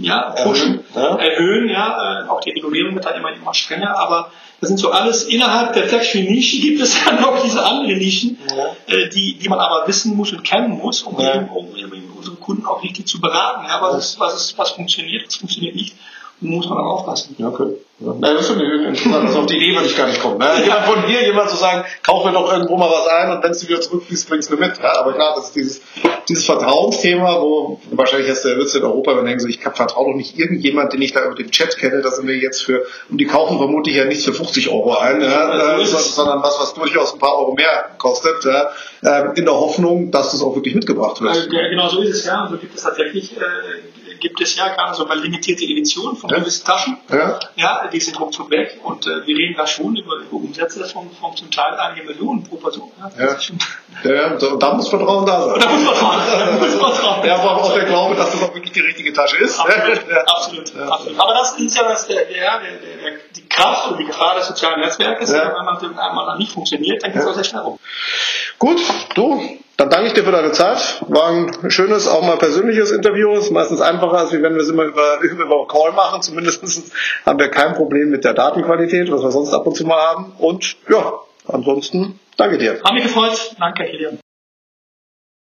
ja, pushen, erhöhen, ja. erhöhen, ja. Äh, auch die Regulierung wird dann immer, immer strenger, aber das sind so alles innerhalb der Tax-Free-Nische gibt es [LAUGHS] dann noch diese anderen Nischen, ja. äh, die, die man aber wissen muss und kennen muss, um, eben, um eben unsere Kunden auch richtig zu beraten. Ja, was, ist, was, ist, was funktioniert, was funktioniert nicht muss man auch aufpassen. Ja, okay. Ja. das ist schon interessant. Auf die Idee würde ich gar nicht kommen. Ne? Ja. Von dir, jemand zu sagen, kauf mir doch irgendwo mal was ein und wenn du wieder zurückfließt, bringst du mit. Ja, aber klar, das ist dieses, dieses Vertrauensthema, wo wahrscheinlich du der Witz in Europa, wenn denken so, ich vertraue doch nicht irgendjemand, den ich da über den Chat kenne, das sind wir jetzt für, und die kaufen vermutlich ja nicht für 50 Euro ein, ja, äh, sondern was, was durchaus ein paar Euro mehr kostet, ja, äh, in der Hoffnung, dass das auch wirklich mitgebracht wird. Also, ja, genau so ist es, ja. Und so gibt es tatsächlich, äh, gibt es ja gerade sogar limitierte Editionen von ja. gewissen Taschen. Ja. ja, die sind ruckzuck weg und äh, wir reden da schon über, über Umsätze von, von zum Teil einige Millionen pro Person. Ja, ja. ja, da muss Vertrauen da sein. Da muss Vertrauen da muss Vertrauen Ja, aber auch der Glaube, dass das auch wirklich die richtige Tasche ist. Absolut, absolut, absolut. Aber das ist ja das, der, der, der, die Kraft und die Gefahr des sozialen Netzwerkes. Wenn man einmal nicht funktioniert, dann geht es auch sehr schnell rum. Gut, du, dann danke ich dir für deine Zeit. War ein schönes, auch mal persönliches Interview. Ist meistens einfacher, als wenn wir es immer über, [LAUGHS] über Call machen. Zumindest haben wir kein Problem mit der Datenqualität, was wir sonst ab und zu mal haben. Und ja, ansonsten danke dir. Hat mich gefreut. Danke, Helian.